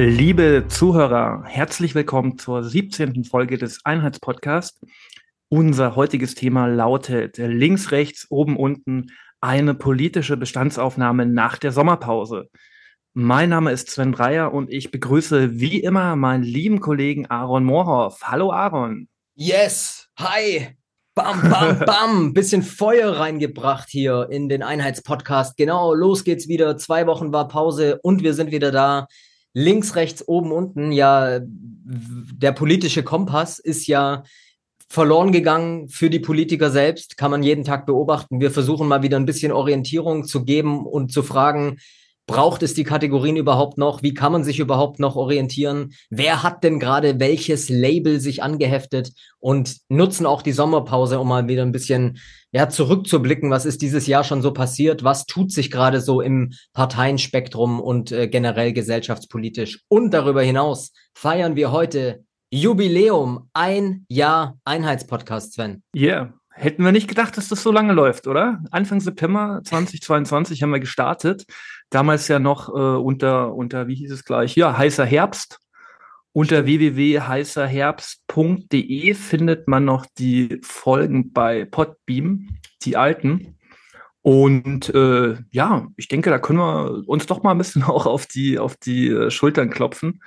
Liebe Zuhörer, herzlich willkommen zur 17. Folge des Einheitspodcasts. Unser heutiges Thema lautet links, rechts, oben, unten eine politische Bestandsaufnahme nach der Sommerpause. Mein Name ist Sven Breyer und ich begrüße wie immer meinen lieben Kollegen Aaron Moorhoff. Hallo Aaron. Yes, hi. Bam, bam, bam. Bisschen Feuer reingebracht hier in den Einheitspodcast. Genau, los geht's wieder. Zwei Wochen war Pause und wir sind wieder da. Links, rechts, oben, unten. Ja, der politische Kompass ist ja verloren gegangen für die Politiker selbst, kann man jeden Tag beobachten. Wir versuchen mal wieder ein bisschen Orientierung zu geben und zu fragen, Braucht es die Kategorien überhaupt noch? Wie kann man sich überhaupt noch orientieren? Wer hat denn gerade welches Label sich angeheftet? Und nutzen auch die Sommerpause, um mal wieder ein bisschen ja, zurückzublicken. Was ist dieses Jahr schon so passiert? Was tut sich gerade so im Parteienspektrum und äh, generell gesellschaftspolitisch? Und darüber hinaus feiern wir heute Jubiläum, ein Jahr Einheitspodcast, Sven. Yeah. Hätten wir nicht gedacht, dass das so lange läuft, oder? Anfang September 2022 haben wir gestartet. Damals ja noch äh, unter, unter, wie hieß es gleich? Ja, heißer Herbst. Unter www.heißerherbst.de findet man noch die Folgen bei Podbeam, die alten. Und äh, ja, ich denke, da können wir uns doch mal ein bisschen auch auf die, auf die äh, Schultern klopfen.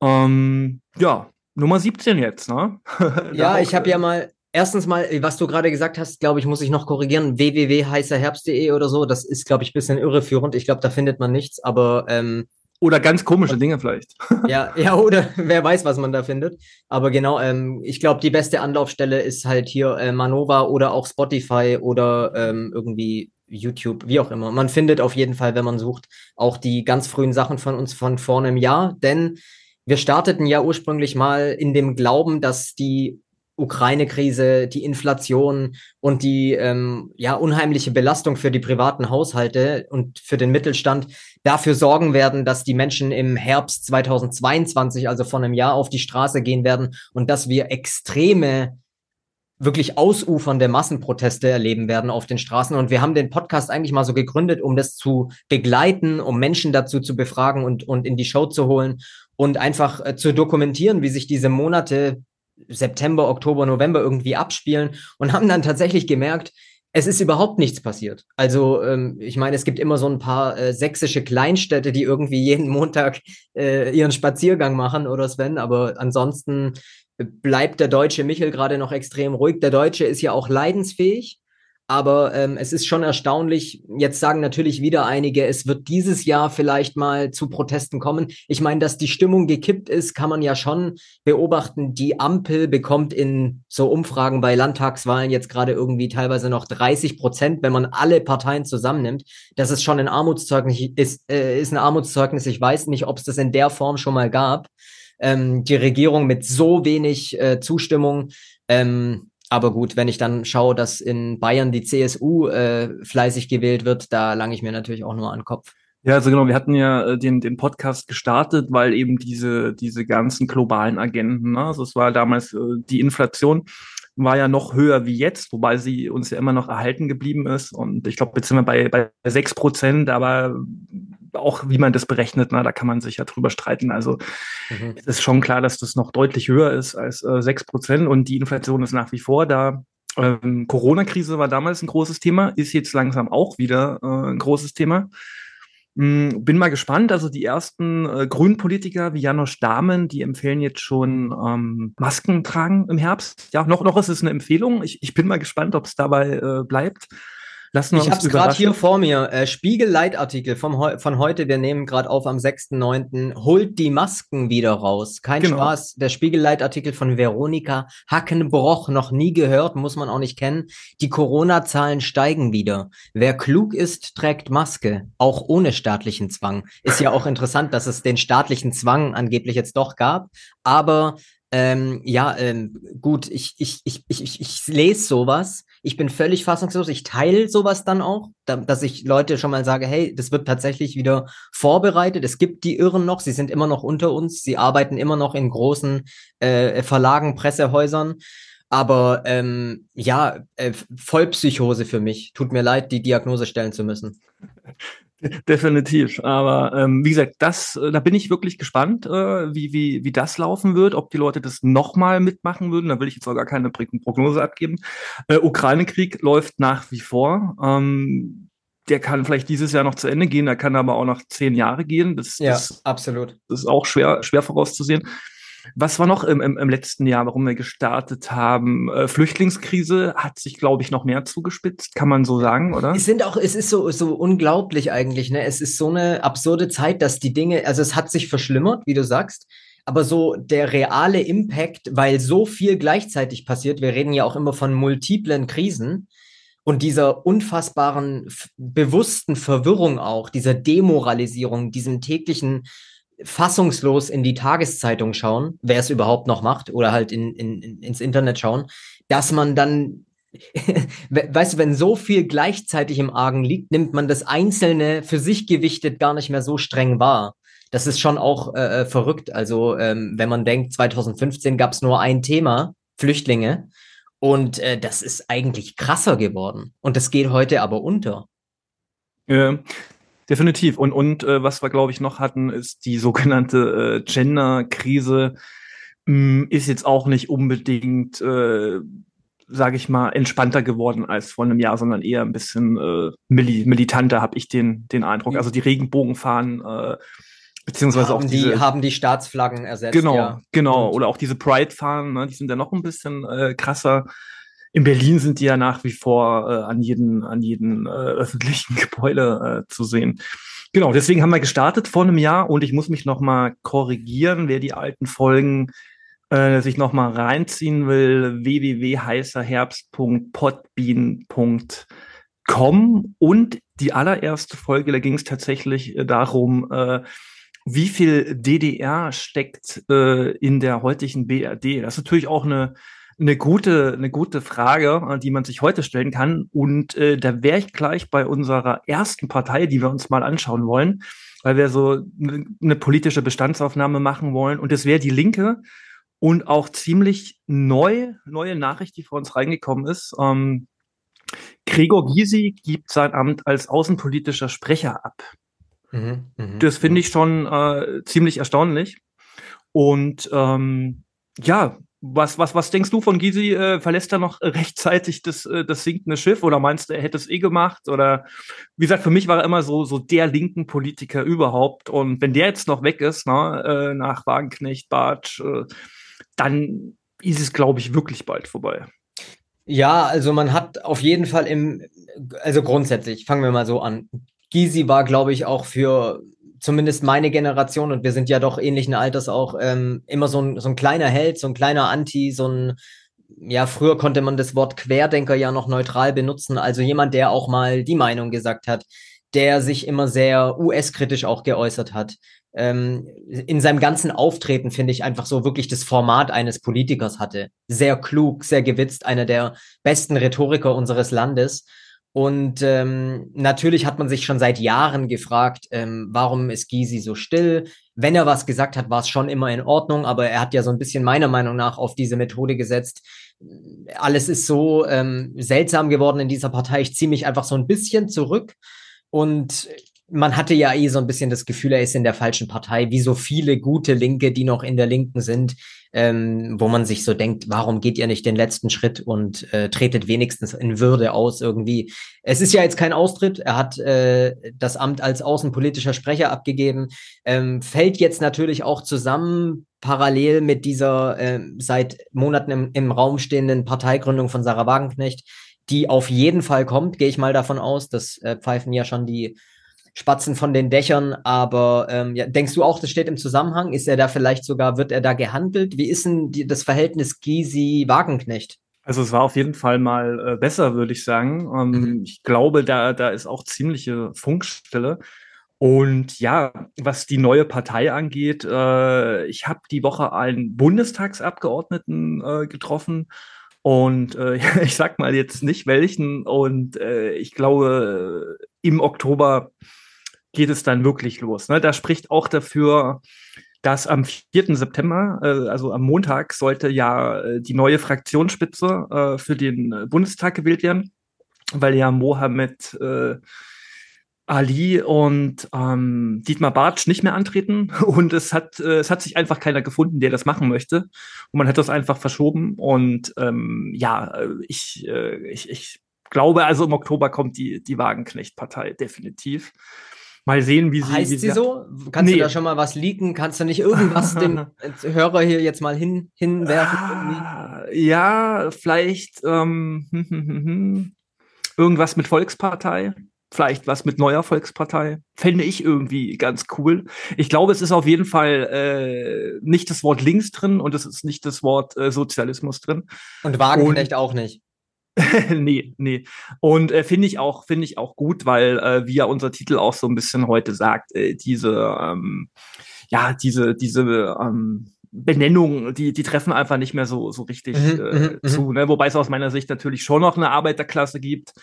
Ähm, ja, Nummer 17 jetzt, ne? ja, ich habe ja mal erstens mal, was du gerade gesagt hast, glaube ich, muss ich noch korrigieren. www.heißerherbst.de oder so. Das ist, glaube ich, ein bisschen irreführend. Ich glaube, da findet man nichts, aber. Ähm, oder ganz komische Dinge vielleicht. ja, ja, oder wer weiß, was man da findet. Aber genau, ähm, ich glaube, die beste Anlaufstelle ist halt hier äh, Manova oder auch Spotify oder ähm, irgendwie YouTube, wie auch immer. Man findet auf jeden Fall, wenn man sucht, auch die ganz frühen Sachen von uns von vor einem Jahr, denn wir starteten ja ursprünglich mal in dem Glauben, dass die Ukraine-Krise, die Inflation und die ähm, ja unheimliche Belastung für die privaten Haushalte und für den Mittelstand dafür sorgen werden, dass die Menschen im Herbst 2022, also vor einem Jahr, auf die Straße gehen werden und dass wir extreme wirklich ausufernde Massenproteste erleben werden auf den Straßen. Und wir haben den Podcast eigentlich mal so gegründet, um das zu begleiten, um Menschen dazu zu befragen und, und in die Show zu holen und einfach äh, zu dokumentieren, wie sich diese Monate September, Oktober, November irgendwie abspielen und haben dann tatsächlich gemerkt, es ist überhaupt nichts passiert. Also ähm, ich meine, es gibt immer so ein paar äh, sächsische Kleinstädte, die irgendwie jeden Montag äh, ihren Spaziergang machen oder Sven, aber ansonsten bleibt der deutsche Michel gerade noch extrem ruhig. Der Deutsche ist ja auch leidensfähig. Aber ähm, es ist schon erstaunlich. Jetzt sagen natürlich wieder einige, es wird dieses Jahr vielleicht mal zu Protesten kommen. Ich meine, dass die Stimmung gekippt ist, kann man ja schon beobachten. Die Ampel bekommt in so Umfragen bei Landtagswahlen jetzt gerade irgendwie teilweise noch 30 Prozent, wenn man alle Parteien zusammennimmt. Das ist schon ein Armutszeugnis, ist, äh, ist ein Armutszeugnis. Ich weiß nicht, ob es das in der Form schon mal gab. Ähm, die Regierung mit so wenig äh, Zustimmung. Ähm, aber gut, wenn ich dann schaue, dass in Bayern die CSU äh, fleißig gewählt wird, da lange ich mir natürlich auch nur an den Kopf. Ja, also genau, wir hatten ja äh, den, den Podcast gestartet, weil eben diese, diese ganzen globalen Agenten, ne? also es war damals äh, die Inflation war ja noch höher wie jetzt, wobei sie uns ja immer noch erhalten geblieben ist. Und ich glaube, jetzt sind wir bei, bei sechs Prozent, aber auch wie man das berechnet, na, da kann man sich ja drüber streiten. Also mhm. es ist schon klar, dass das noch deutlich höher ist als äh, sechs äh, Prozent und die Inflation ist nach wie vor da. Ähm, Corona-Krise war damals ein großes Thema, ist jetzt langsam auch wieder äh, ein großes Thema. Hm, bin mal gespannt. Also die ersten äh, Grünen Politiker wie Janosch Dahmen, die empfehlen jetzt schon ähm, Masken tragen im Herbst. Ja, noch, noch ist es eine Empfehlung. Ich, ich bin mal gespannt, ob es dabei äh, bleibt. Lassen wir ich habe es gerade hier vor mir. Äh, Spiegel-Leitartikel vom von heute. Wir nehmen gerade auf am 6.9. Holt die Masken wieder raus. Kein genau. Spaß. Der Spiegel-Leitartikel von Veronika Hackenbroch. Noch nie gehört, muss man auch nicht kennen. Die Corona-Zahlen steigen wieder. Wer klug ist, trägt Maske. Auch ohne staatlichen Zwang. Ist ja auch interessant, dass es den staatlichen Zwang angeblich jetzt doch gab. Aber ähm, ja, ähm, gut, ich, ich, ich, ich, ich lese sowas ich bin völlig fassungslos. Ich teile sowas dann auch, da, dass ich Leute schon mal sage, hey, das wird tatsächlich wieder vorbereitet. Es gibt die Irren noch, sie sind immer noch unter uns, sie arbeiten immer noch in großen äh, Verlagen, Pressehäusern. Aber ähm, ja, äh, Vollpsychose für mich. Tut mir leid, die Diagnose stellen zu müssen. Definitiv. Aber ähm, wie gesagt, das, äh, da bin ich wirklich gespannt, äh, wie, wie, wie das laufen wird, ob die Leute das nochmal mitmachen würden. Da will ich jetzt auch gar keine Prognose abgeben. Äh, Ukraine-Krieg läuft nach wie vor. Ähm, der kann vielleicht dieses Jahr noch zu Ende gehen, der kann aber auch noch zehn Jahre gehen. Das, ja, das, absolut. Das ist auch schwer, schwer vorauszusehen. Was war noch im, im, im letzten Jahr, warum wir gestartet haben? Äh, Flüchtlingskrise hat sich, glaube ich, noch mehr zugespitzt, kann man so sagen, oder? Es sind auch, es ist so, so unglaublich eigentlich, ne? Es ist so eine absurde Zeit, dass die Dinge, also es hat sich verschlimmert, wie du sagst, aber so der reale Impact, weil so viel gleichzeitig passiert, wir reden ja auch immer von multiplen Krisen und dieser unfassbaren, bewussten Verwirrung auch, dieser Demoralisierung, diesem täglichen fassungslos in die Tageszeitung schauen, wer es überhaupt noch macht, oder halt in, in, ins Internet schauen, dass man dann, weißt du, wenn so viel gleichzeitig im Argen liegt, nimmt man das Einzelne für sich gewichtet gar nicht mehr so streng wahr. Das ist schon auch äh, äh verrückt. Also ähm, wenn man denkt, 2015 gab es nur ein Thema, Flüchtlinge, und äh, das ist eigentlich krasser geworden. Und das geht heute aber unter. Ja, Definitiv. Und, und äh, was wir, glaube ich, noch hatten, ist die sogenannte äh, Gender-Krise. Hm, ist jetzt auch nicht unbedingt, äh, sage ich mal, entspannter geworden als vor einem Jahr, sondern eher ein bisschen äh, mili militanter, habe ich den, den Eindruck. Also die Regenbogenfahnen, äh, beziehungsweise haben auch diese, die haben die Staatsflaggen ersetzt. Genau, ja. genau. Oder auch diese Pride-Fahnen, ne, die sind ja noch ein bisschen äh, krasser in Berlin sind die ja nach wie vor äh, an jeden, an jeden äh, öffentlichen Gebäude äh, zu sehen. Genau, deswegen haben wir gestartet vor einem Jahr und ich muss mich noch mal korrigieren, wer die alten Folgen äh, sich noch mal reinziehen will, www.heißerherbst.podbean.com und die allererste Folge, da ging es tatsächlich äh, darum, äh, wie viel DDR steckt äh, in der heutigen BRD. Das ist natürlich auch eine eine gute, eine gute Frage, äh, die man sich heute stellen kann. Und äh, da wäre ich gleich bei unserer ersten Partei, die wir uns mal anschauen wollen, weil wir so eine, politische Bestandsaufnahme machen wollen. Und das wäre die Linke. Und auch ziemlich neu, neue Nachricht, die vor uns reingekommen ist. Ähm, Gregor Gysi gibt sein Amt als außenpolitischer Sprecher ab. Mhm, mh, das finde ich schon äh, ziemlich erstaunlich. Und ähm, ja, was, was, was denkst du von Gysi? Äh, verlässt er noch rechtzeitig das, äh, das sinkende Schiff oder meinst du, er hätte es eh gemacht? Oder wie gesagt, für mich war er immer so, so der linken Politiker überhaupt. Und wenn der jetzt noch weg ist, ne, äh, nach Wagenknecht, Bartsch, äh, dann ist es, glaube ich, wirklich bald vorbei. Ja, also man hat auf jeden Fall im, also grundsätzlich, fangen wir mal so an. Gysi war, glaube ich, auch für zumindest meine Generation, und wir sind ja doch ähnlichen Alters auch, ähm, immer so ein, so ein kleiner Held, so ein kleiner Anti, so ein, ja, früher konnte man das Wort Querdenker ja noch neutral benutzen, also jemand, der auch mal die Meinung gesagt hat, der sich immer sehr US-kritisch auch geäußert hat. Ähm, in seinem ganzen Auftreten finde ich einfach so wirklich das Format eines Politikers hatte. Sehr klug, sehr gewitzt, einer der besten Rhetoriker unseres Landes. Und ähm, natürlich hat man sich schon seit Jahren gefragt, ähm, warum ist Gysi so still? Wenn er was gesagt hat, war es schon immer in Ordnung, aber er hat ja so ein bisschen meiner Meinung nach auf diese Methode gesetzt. Alles ist so ähm, seltsam geworden in dieser Partei. Ich ziehe mich einfach so ein bisschen zurück. Und man hatte ja eh so ein bisschen das Gefühl, er ist in der falschen Partei, wie so viele gute Linke, die noch in der Linken sind, ähm, wo man sich so denkt, warum geht ihr nicht den letzten Schritt und äh, tretet wenigstens in Würde aus irgendwie. Es ist ja jetzt kein Austritt, er hat äh, das Amt als außenpolitischer Sprecher abgegeben, ähm, fällt jetzt natürlich auch zusammen parallel mit dieser äh, seit Monaten im, im Raum stehenden Parteigründung von Sarah Wagenknecht, die auf jeden Fall kommt, gehe ich mal davon aus. Das äh, pfeifen ja schon die Spatzen von den Dächern, aber ähm, ja, denkst du auch, das steht im Zusammenhang? Ist er da vielleicht sogar, wird er da gehandelt? Wie ist denn die, das Verhältnis Gysi-Wagenknecht? Also es war auf jeden Fall mal äh, besser, würde ich sagen. Ähm, mhm. Ich glaube, da, da ist auch ziemliche Funkstelle. Und ja, was die neue Partei angeht, äh, ich habe die Woche einen Bundestagsabgeordneten äh, getroffen und äh, ich sag mal jetzt nicht welchen. Und äh, ich glaube, im Oktober geht es dann wirklich los. Ne? Da spricht auch dafür, dass am 4. September, äh, also am Montag, sollte ja äh, die neue Fraktionsspitze äh, für den Bundestag gewählt werden, weil ja Mohammed äh, Ali und ähm, Dietmar Bartsch nicht mehr antreten und es hat äh, es hat sich einfach keiner gefunden, der das machen möchte und man hat das einfach verschoben und ähm, ja äh, ich, äh, ich ich glaube also im Oktober kommt die die Wagenknecht-Partei definitiv. Mal sehen, wie sie. Heißt wie sie so? Kannst nee. du da schon mal was leaken? Kannst du nicht irgendwas dem Hörer hier jetzt mal hin, hinwerfen? Ah, ja, vielleicht ähm, hm, hm, hm, irgendwas mit Volkspartei. Vielleicht was mit neuer Volkspartei. Fände ich irgendwie ganz cool. Ich glaube, es ist auf jeden Fall äh, nicht das Wort links drin und es ist nicht das Wort äh, Sozialismus drin. Und Wagenknecht und, auch nicht. nee, nee. Und äh, finde ich auch, finde ich auch gut, weil, äh, wie ja unser Titel auch so ein bisschen heute sagt, äh, diese, ähm, ja, diese, diese, ähm, Benennungen, die, die treffen einfach nicht mehr so, so richtig mhm, äh, mhm, mhm. zu. Ne? Wobei es aus meiner Sicht natürlich schon noch eine Arbeiterklasse gibt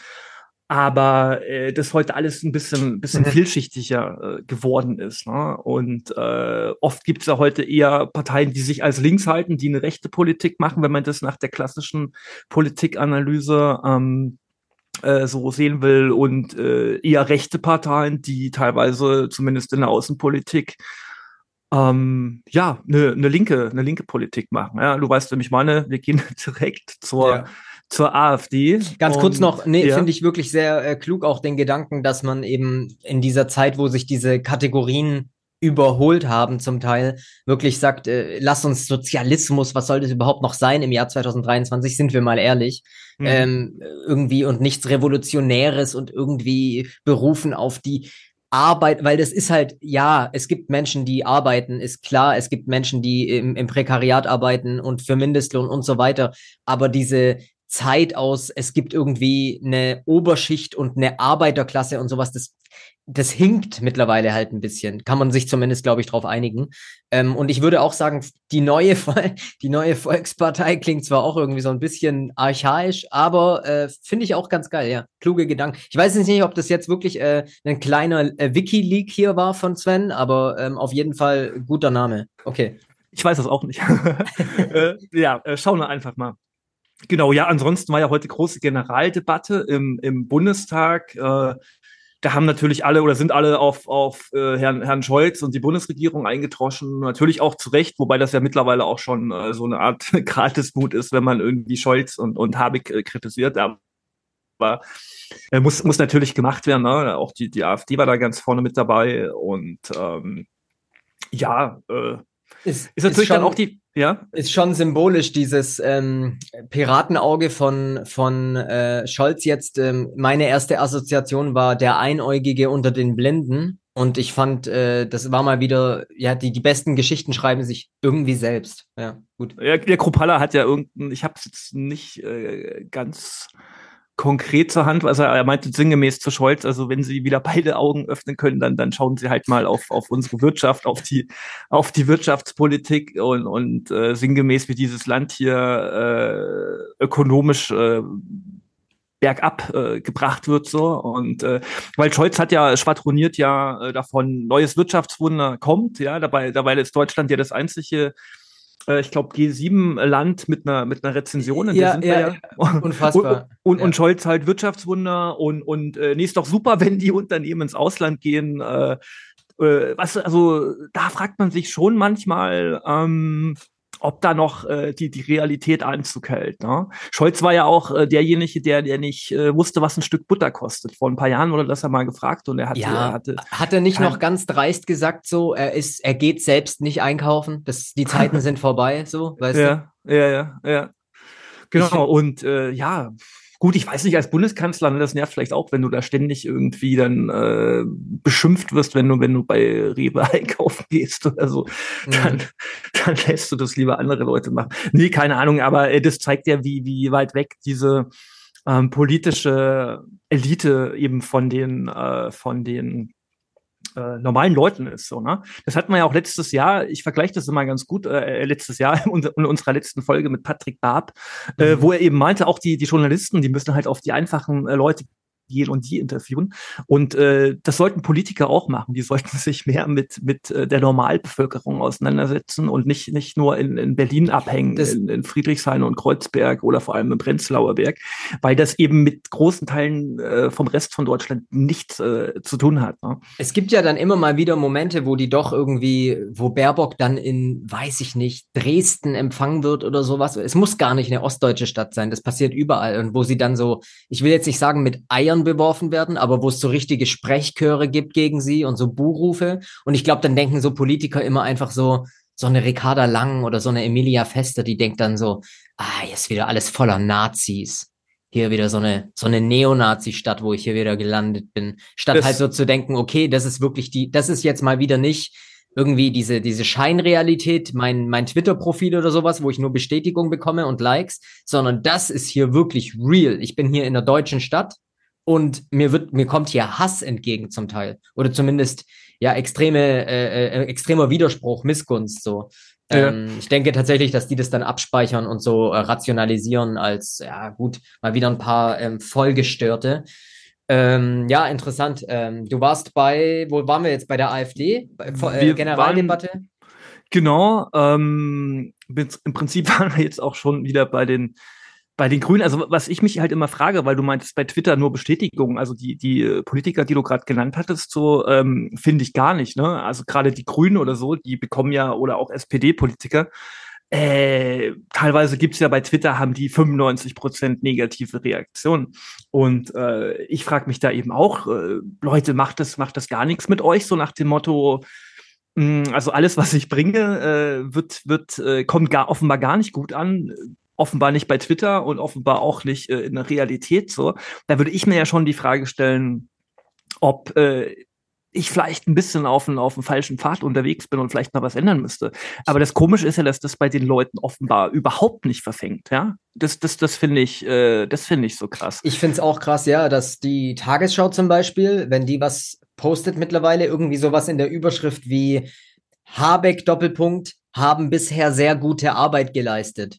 aber äh, das heute alles ein bisschen, bisschen mhm. vielschichtiger äh, geworden ist. Ne? Und äh, oft gibt es ja heute eher Parteien, die sich als links halten, die eine rechte Politik machen, wenn man das nach der klassischen Politikanalyse ähm, äh, so sehen will, und äh, eher rechte Parteien, die teilweise zumindest in der Außenpolitik ähm, ja, eine ne linke, eine linke Politik machen. Ja, du weißt, ich meine, wir gehen direkt zur ja zur AfD. Ganz kurz noch, nee, ja. finde ich wirklich sehr äh, klug auch den Gedanken, dass man eben in dieser Zeit, wo sich diese Kategorien überholt haben zum Teil, wirklich sagt, äh, lass uns Sozialismus, was soll das überhaupt noch sein im Jahr 2023, sind wir mal ehrlich, mhm. ähm, irgendwie und nichts Revolutionäres und irgendwie berufen auf die Arbeit, weil das ist halt, ja, es gibt Menschen, die arbeiten, ist klar, es gibt Menschen, die im, im Prekariat arbeiten und für Mindestlohn und so weiter, aber diese Zeit aus, es gibt irgendwie eine Oberschicht und eine Arbeiterklasse und sowas, das, das hinkt mittlerweile halt ein bisschen. Kann man sich zumindest, glaube ich, darauf einigen. Ähm, und ich würde auch sagen, die neue, die neue Volkspartei klingt zwar auch irgendwie so ein bisschen archaisch, aber äh, finde ich auch ganz geil, ja. Kluge Gedanken. Ich weiß jetzt nicht, ob das jetzt wirklich äh, ein kleiner äh, Wiki-Leak hier war von Sven, aber ähm, auf jeden Fall guter Name. Okay. Ich weiß das auch nicht. äh, ja, äh, schauen wir einfach mal. Genau, ja, ansonsten war ja heute große Generaldebatte im, im Bundestag. Äh, da haben natürlich alle oder sind alle auf, auf äh, Herrn, Herrn Scholz und die Bundesregierung eingetroschen. Natürlich auch zu Recht, wobei das ja mittlerweile auch schon äh, so eine Art Gratismut ist, wenn man irgendwie Scholz und, und Habeck äh, kritisiert. Aber äh, muss, muss natürlich gemacht werden. Ne? Auch die, die AfD war da ganz vorne mit dabei. Und ähm, ja, äh, ist, ist natürlich ist schon, dann auch die, ja. Ist schon symbolisch, dieses ähm, Piratenauge von, von äh, Scholz jetzt. Ähm, meine erste Assoziation war der Einäugige unter den Blinden. Und ich fand, äh, das war mal wieder, ja, die, die besten Geschichten schreiben sich irgendwie selbst. Ja, gut. Ja, der Kropalla hat ja irgendein, ich habe es jetzt nicht äh, ganz konkret zur Hand. Also er meinte sinngemäß zu Scholz, also wenn Sie wieder beide Augen öffnen können, dann, dann schauen Sie halt mal auf, auf unsere Wirtschaft, auf die, auf die Wirtschaftspolitik und, und äh, sinngemäß, wie dieses Land hier äh, ökonomisch äh, bergab äh, gebracht wird so und äh, weil Scholz hat ja schwadroniert ja äh, davon neues Wirtschaftswunder kommt ja dabei dabei ist Deutschland ja das einzige ich glaube, G7-Land mit einer, mit einer Rezension. Ja, sind ja, ja. unfassbar. Und, und, ja. und Scholz halt Wirtschaftswunder und, und äh, nee, ist doch super, wenn die Unternehmen ins Ausland gehen. Äh, äh, was, also da fragt man sich schon manchmal, ähm, ob da noch äh, die, die Realität Einzug hält. Ne? Scholz war ja auch äh, derjenige, der, der nicht äh, wusste, was ein Stück Butter kostet. Vor ein paar Jahren wurde das ja mal gefragt und er hatte. Ja, er hatte hat er nicht noch ganz dreist gesagt, so, er ist, er geht selbst nicht einkaufen. Das, die Zeiten sind vorbei, so, weißt ja, du? Ja, ja, ja. Genau, ich, und äh, ja, Gut, ich weiß nicht, als Bundeskanzler, ne, das nervt vielleicht auch, wenn du da ständig irgendwie dann äh, beschimpft wirst, wenn du, wenn du bei Rewe einkaufen gehst oder so, mhm. dann, dann lässt du das lieber andere Leute machen. Nee, keine Ahnung, aber äh, das zeigt ja, wie, wie weit weg diese ähm, politische Elite eben von den, äh, von den äh, normalen Leuten ist. So, ne? Das hatten wir ja auch letztes Jahr, ich vergleiche das immer ganz gut, äh, letztes Jahr in, in unserer letzten Folge mit Patrick Barb, äh, mhm. äh, wo er eben meinte, auch die, die Journalisten, die müssen halt auf die einfachen äh, Leute gehen und die interviewen. Und äh, das sollten Politiker auch machen. Die sollten sich mehr mit, mit äh, der Normalbevölkerung auseinandersetzen und nicht, nicht nur in, in Berlin abhängen, in, in Friedrichshain und Kreuzberg oder vor allem im Prenzlauer Berg, weil das eben mit großen Teilen äh, vom Rest von Deutschland nichts äh, zu tun hat. Ne? Es gibt ja dann immer mal wieder Momente, wo die doch irgendwie, wo Baerbock dann in, weiß ich nicht, Dresden empfangen wird oder sowas. Es muss gar nicht eine ostdeutsche Stadt sein. Das passiert überall. Und wo sie dann so, ich will jetzt nicht sagen, mit Eiern beworfen werden, aber wo es so richtige Sprechchöre gibt gegen sie und so Buhrufe. Und ich glaube, dann denken so Politiker immer einfach so, so eine Ricarda Lang oder so eine Emilia Fester, die denkt dann so, ah, ist wieder alles voller Nazis. Hier wieder so eine, so eine Neonazi-Stadt, wo ich hier wieder gelandet bin. Statt das halt so zu denken, okay, das ist wirklich die, das ist jetzt mal wieder nicht irgendwie diese, diese Scheinrealität, mein, mein Twitter-Profil oder sowas, wo ich nur Bestätigung bekomme und Likes, sondern das ist hier wirklich real. Ich bin hier in der deutschen Stadt und mir wird, mir kommt hier Hass entgegen zum Teil. Oder zumindest, ja, extreme, äh, äh, extremer Widerspruch, Missgunst, so. Ja. Ähm, ich denke tatsächlich, dass die das dann abspeichern und so äh, rationalisieren als, ja, gut, mal wieder ein paar ähm, Vollgestörte. Ähm, ja, interessant. Ähm, du warst bei, wo waren wir jetzt? Bei der AfD? Bei, äh, Generaldebatte? Waren, genau. Ähm, Im Prinzip waren wir jetzt auch schon wieder bei den bei den Grünen, also was ich mich halt immer frage, weil du meintest bei Twitter nur Bestätigung, also die, die äh, Politiker, die du gerade genannt hattest, so ähm, finde ich gar nicht. Ne? Also gerade die Grünen oder so, die bekommen ja, oder auch SPD-Politiker, äh, teilweise gibt's ja bei Twitter, haben die 95 Prozent negative Reaktionen. Und äh, ich frage mich da eben auch, äh, Leute, macht das, macht das gar nichts mit euch, so nach dem Motto, hm, also alles, was ich bringe, äh, wird, wird, äh, kommt gar, offenbar gar nicht gut an. Offenbar nicht bei Twitter und offenbar auch nicht äh, in der Realität so. Da würde ich mir ja schon die Frage stellen, ob äh, ich vielleicht ein bisschen auf dem auf falschen Pfad unterwegs bin und vielleicht mal was ändern müsste. Aber das Komische ist ja, dass das bei den Leuten offenbar überhaupt nicht verfängt, ja. Das, das, das finde ich, äh, das finde ich so krass. Ich finde es auch krass, ja, dass die Tagesschau zum Beispiel, wenn die was postet mittlerweile, irgendwie sowas in der Überschrift wie Habeck Doppelpunkt haben bisher sehr gute Arbeit geleistet.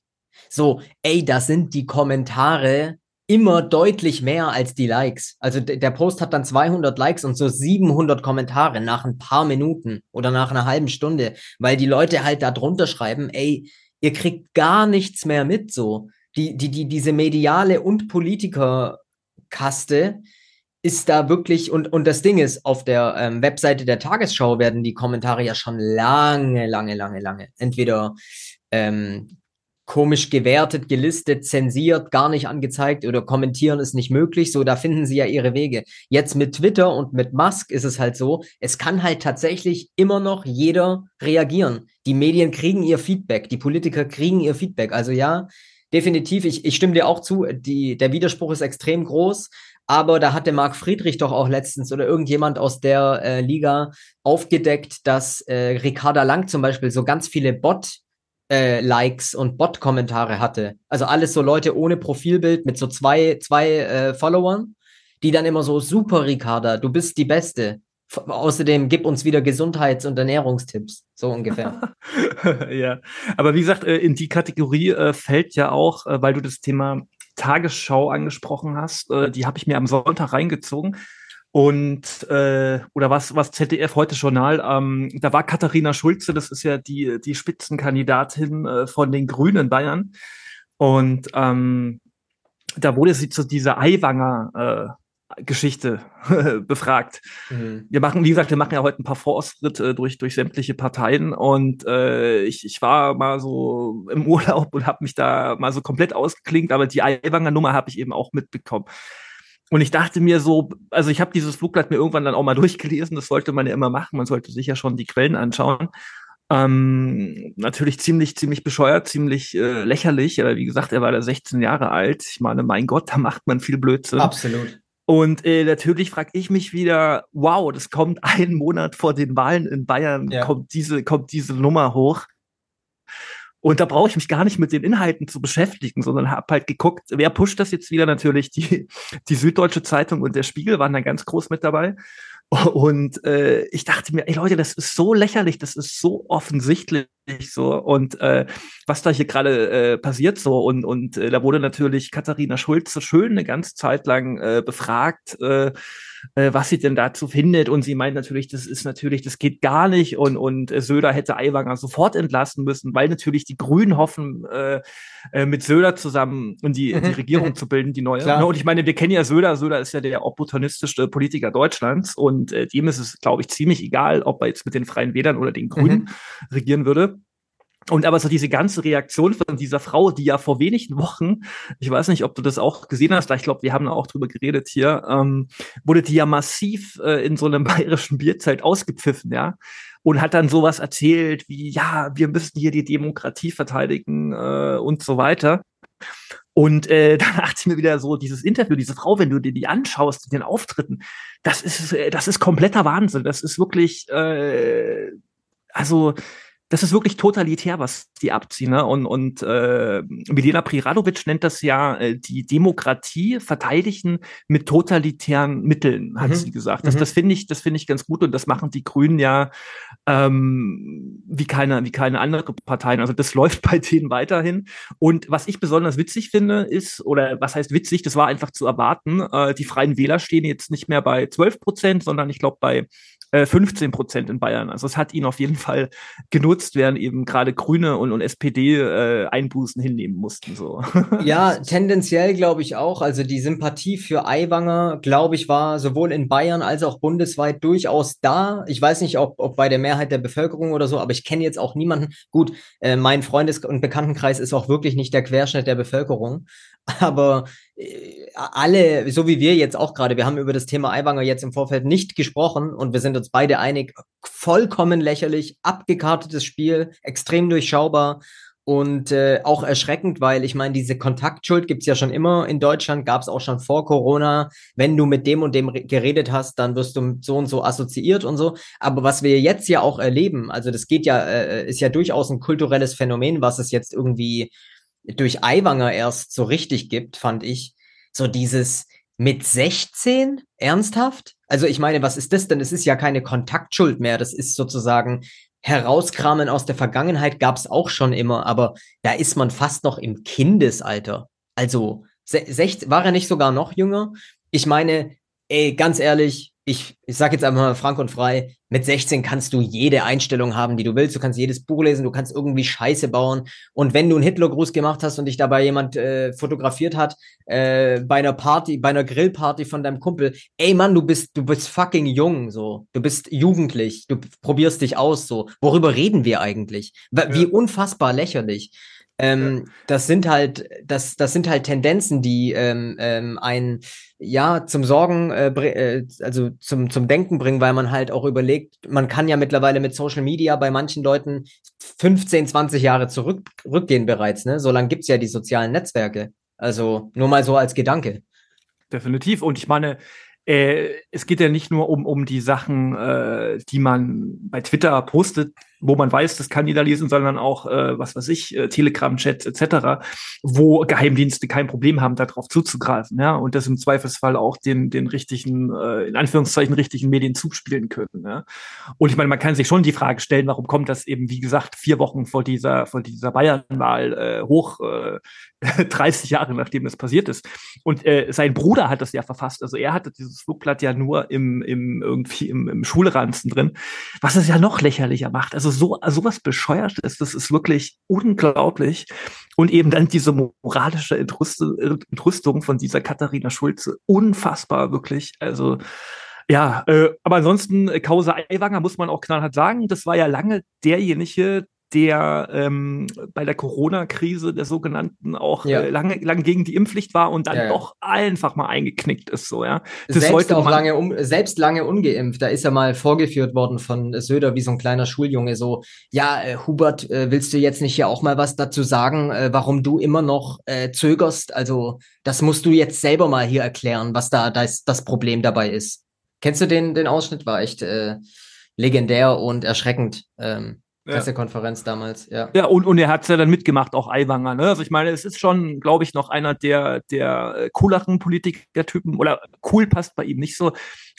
So, ey, das sind die Kommentare immer deutlich mehr als die Likes. Also der Post hat dann 200 Likes und so 700 Kommentare nach ein paar Minuten oder nach einer halben Stunde, weil die Leute halt da drunter schreiben, ey, ihr kriegt gar nichts mehr mit so. Die, die, die, diese mediale und Politikerkaste ist da wirklich, und, und das Ding ist, auf der ähm, Webseite der Tagesschau werden die Kommentare ja schon lange, lange, lange, lange entweder ähm, komisch gewertet, gelistet, zensiert, gar nicht angezeigt oder kommentieren ist nicht möglich. So, da finden sie ja ihre Wege. Jetzt mit Twitter und mit Musk ist es halt so, es kann halt tatsächlich immer noch jeder reagieren. Die Medien kriegen ihr Feedback, die Politiker kriegen ihr Feedback. Also ja, definitiv, ich, ich stimme dir auch zu, die, der Widerspruch ist extrem groß. Aber da hat der Marc Friedrich doch auch letztens oder irgendjemand aus der äh, Liga aufgedeckt, dass äh, Ricarda Lang zum Beispiel so ganz viele Bot äh, Likes und Bot-Kommentare hatte. Also alles so Leute ohne Profilbild mit so zwei, zwei äh, Followern, die dann immer so, super, Ricarda, du bist die Beste. F außerdem gib uns wieder Gesundheits- und Ernährungstipps. So ungefähr. ja, aber wie gesagt, äh, in die Kategorie äh, fällt ja auch, äh, weil du das Thema Tagesschau angesprochen hast, die habe ich mir am Sonntag reingezogen. Und äh, oder was, was ZDF heute Journal, ähm, da war Katharina Schulze, das ist ja die, die Spitzenkandidatin äh, von den Grünen Bayern. Und ähm, da wurde sie zu dieser Eiwanger äh, Geschichte befragt. Mhm. Wir machen, wie gesagt, wir machen ja heute ein paar Vorausritte durch, durch sämtliche Parteien und äh, ich, ich war mal so im Urlaub und habe mich da mal so komplett ausgeklingt, aber die Eiwanger Nummer habe ich eben auch mitbekommen. Und ich dachte mir so, also ich habe dieses Flugblatt mir irgendwann dann auch mal durchgelesen, das sollte man ja immer machen, man sollte sich ja schon die Quellen anschauen. Ähm, natürlich ziemlich, ziemlich bescheuert, ziemlich äh, lächerlich, aber wie gesagt, er war da 16 Jahre alt. Ich meine, mein Gott, da macht man viel Blödsinn. Absolut. Und äh, natürlich frage ich mich wieder, wow, das kommt einen Monat vor den Wahlen in Bayern, ja. kommt diese, kommt diese Nummer hoch. Und da brauche ich mich gar nicht mit den Inhalten zu beschäftigen, sondern habe halt geguckt, wer pusht das jetzt wieder? Natürlich die, die Süddeutsche Zeitung und der Spiegel waren da ganz groß mit dabei. Und äh, ich dachte mir, ey Leute, das ist so lächerlich, das ist so offensichtlich so. Und äh, was da hier gerade äh, passiert so. Und, und äh, da wurde natürlich Katharina Schulze schön eine ganze Zeit lang äh, befragt. Äh, äh, was sie denn dazu findet. Und sie meint natürlich, das ist natürlich, das geht gar nicht. Und, und äh, Söder hätte Aiwanger sofort entlassen müssen, weil natürlich die Grünen hoffen, äh, äh, mit Söder zusammen und die, die. Regierung zu bilden, die neue. Klar. Und ich meine, wir kennen ja Söder. Söder ist ja der opportunistischste Politiker Deutschlands. Und äh, dem ist es, glaube ich, ziemlich egal, ob er jetzt mit den Freien Wählern oder den Grünen mhm. regieren würde. Und aber so diese ganze Reaktion von dieser Frau, die ja vor wenigen Wochen, ich weiß nicht, ob du das auch gesehen hast, ich glaube, wir haben auch drüber geredet hier, ähm, wurde die ja massiv äh, in so einem bayerischen Bierzelt ausgepfiffen, ja. Und hat dann sowas erzählt wie, ja, wir müssen hier die Demokratie verteidigen äh, und so weiter. Und äh, dann dachte ich mir wieder so, dieses Interview, diese Frau, wenn du dir die anschaust, den Auftritten, das ist, äh, das ist kompletter Wahnsinn. Das ist wirklich, äh, also das ist wirklich totalitär, was die abziehen. Ne? Und, und äh, Milena Priradovic nennt das ja äh, die Demokratie verteidigen mit totalitären Mitteln, hat mhm. sie gesagt. Das, mhm. das finde ich, das finde ich ganz gut und das machen die Grünen ja ähm, wie keine, wie keine andere Parteien. Also das läuft bei denen weiterhin. Und was ich besonders witzig finde, ist, oder was heißt witzig, das war einfach zu erwarten, äh, die Freien Wähler stehen jetzt nicht mehr bei 12 Prozent, sondern ich glaube bei 15 äh, Prozent in Bayern. Also es hat ihn auf jeden Fall genutzt, während eben gerade Grüne und, und SPD äh, Einbußen hinnehmen mussten. So. Ja, tendenziell glaube ich auch. Also die Sympathie für Aiwanger, glaube ich, war sowohl in Bayern als auch bundesweit durchaus da. Ich weiß nicht, ob, ob bei der Mehrheit der Bevölkerung oder so, aber ich kenne jetzt auch niemanden. Gut, äh, mein Freundes- und Bekanntenkreis ist auch wirklich nicht der Querschnitt der Bevölkerung. Aber alle, so wie wir jetzt auch gerade, wir haben über das Thema Aiwanger jetzt im Vorfeld nicht gesprochen und wir sind uns beide einig, vollkommen lächerlich, abgekartetes Spiel, extrem durchschaubar und äh, auch erschreckend, weil ich meine, diese Kontaktschuld gibt's ja schon immer in Deutschland, gab's auch schon vor Corona. Wenn du mit dem und dem geredet hast, dann wirst du so und so assoziiert und so. Aber was wir jetzt ja auch erleben, also das geht ja, äh, ist ja durchaus ein kulturelles Phänomen, was es jetzt irgendwie durch Aiwanger erst so richtig gibt, fand ich. So dieses mit 16? Ernsthaft? Also ich meine, was ist das denn? Es ist ja keine Kontaktschuld mehr. Das ist sozusagen herauskramen aus der Vergangenheit gab's auch schon immer, aber da ist man fast noch im Kindesalter. Also war er nicht sogar noch jünger? Ich meine, ey, ganz ehrlich, ich, ich sage jetzt einfach mal frank und frei, mit 16 kannst du jede Einstellung haben, die du willst. Du kannst jedes Buch lesen, du kannst irgendwie Scheiße bauen. Und wenn du einen Hitlergruß gemacht hast und dich dabei jemand äh, fotografiert hat, äh, bei einer Party, bei einer Grillparty von deinem Kumpel, ey Mann, du bist, du bist fucking jung, so. Du bist jugendlich, du probierst dich aus, so. Worüber reden wir eigentlich? Wie ja. unfassbar lächerlich. Ähm, ja. Das sind halt, das, das sind halt Tendenzen, die ähm, ähm, ein ja zum Sorgen, äh, äh, also zum zum Denken bringen, weil man halt auch überlegt, man kann ja mittlerweile mit Social Media bei manchen Leuten 15, 20 Jahre zurückgehen bereits. Ne, so lange gibt's ja die sozialen Netzwerke. Also nur mal so als Gedanke. Definitiv. Und ich meine, äh, es geht ja nicht nur um, um die Sachen, äh, die man bei Twitter postet, wo man weiß, das kann jeder lesen, sondern auch, äh, was weiß ich, äh, Telegram-Chats etc., wo Geheimdienste kein Problem haben, darauf zuzugreifen, ja, und das im Zweifelsfall auch den, den richtigen, äh, in Anführungszeichen, richtigen Medien zuspielen können, ja. Und ich meine, man kann sich schon die Frage stellen, warum kommt das eben, wie gesagt, vier Wochen vor dieser, vor dieser Bayernwahl äh, hoch, äh, 30 Jahre nachdem es passiert ist. Und äh, sein Bruder hat das ja verfasst. Also er hatte dieses Flugblatt ja nur im, im irgendwie im, im Schulranzen drin, was es ja noch lächerlicher macht. Also so sowas bescheuert ist, das ist wirklich unglaublich. Und eben dann diese moralische Entrüstung von dieser Katharina Schulze, unfassbar wirklich. Also ja, äh, aber ansonsten, äh, Causa Aiwanger muss man auch knallhart sagen, das war ja lange derjenige, der ähm, bei der Corona-Krise der sogenannten auch ja. äh, lange, lange gegen die Impfpflicht war und dann ja, ja. doch einfach mal eingeknickt ist, so, ja. Das selbst auch lange, um, selbst lange ungeimpft, da ist er mal vorgeführt worden von Söder wie so ein kleiner Schuljunge, so, ja, äh, Hubert, äh, willst du jetzt nicht hier auch mal was dazu sagen, äh, warum du immer noch äh, zögerst? Also, das musst du jetzt selber mal hier erklären, was da das, das Problem dabei ist. Kennst du den, den Ausschnitt? War echt äh, legendär und erschreckend. Ähm, Pressekonferenz damals, ja. Ja, und, und er hat ja dann mitgemacht, auch Aiwanger. Ne? Also ich meine, es ist schon, glaube ich, noch einer der, der äh, cooleren Politikertypen oder cool passt bei ihm nicht so.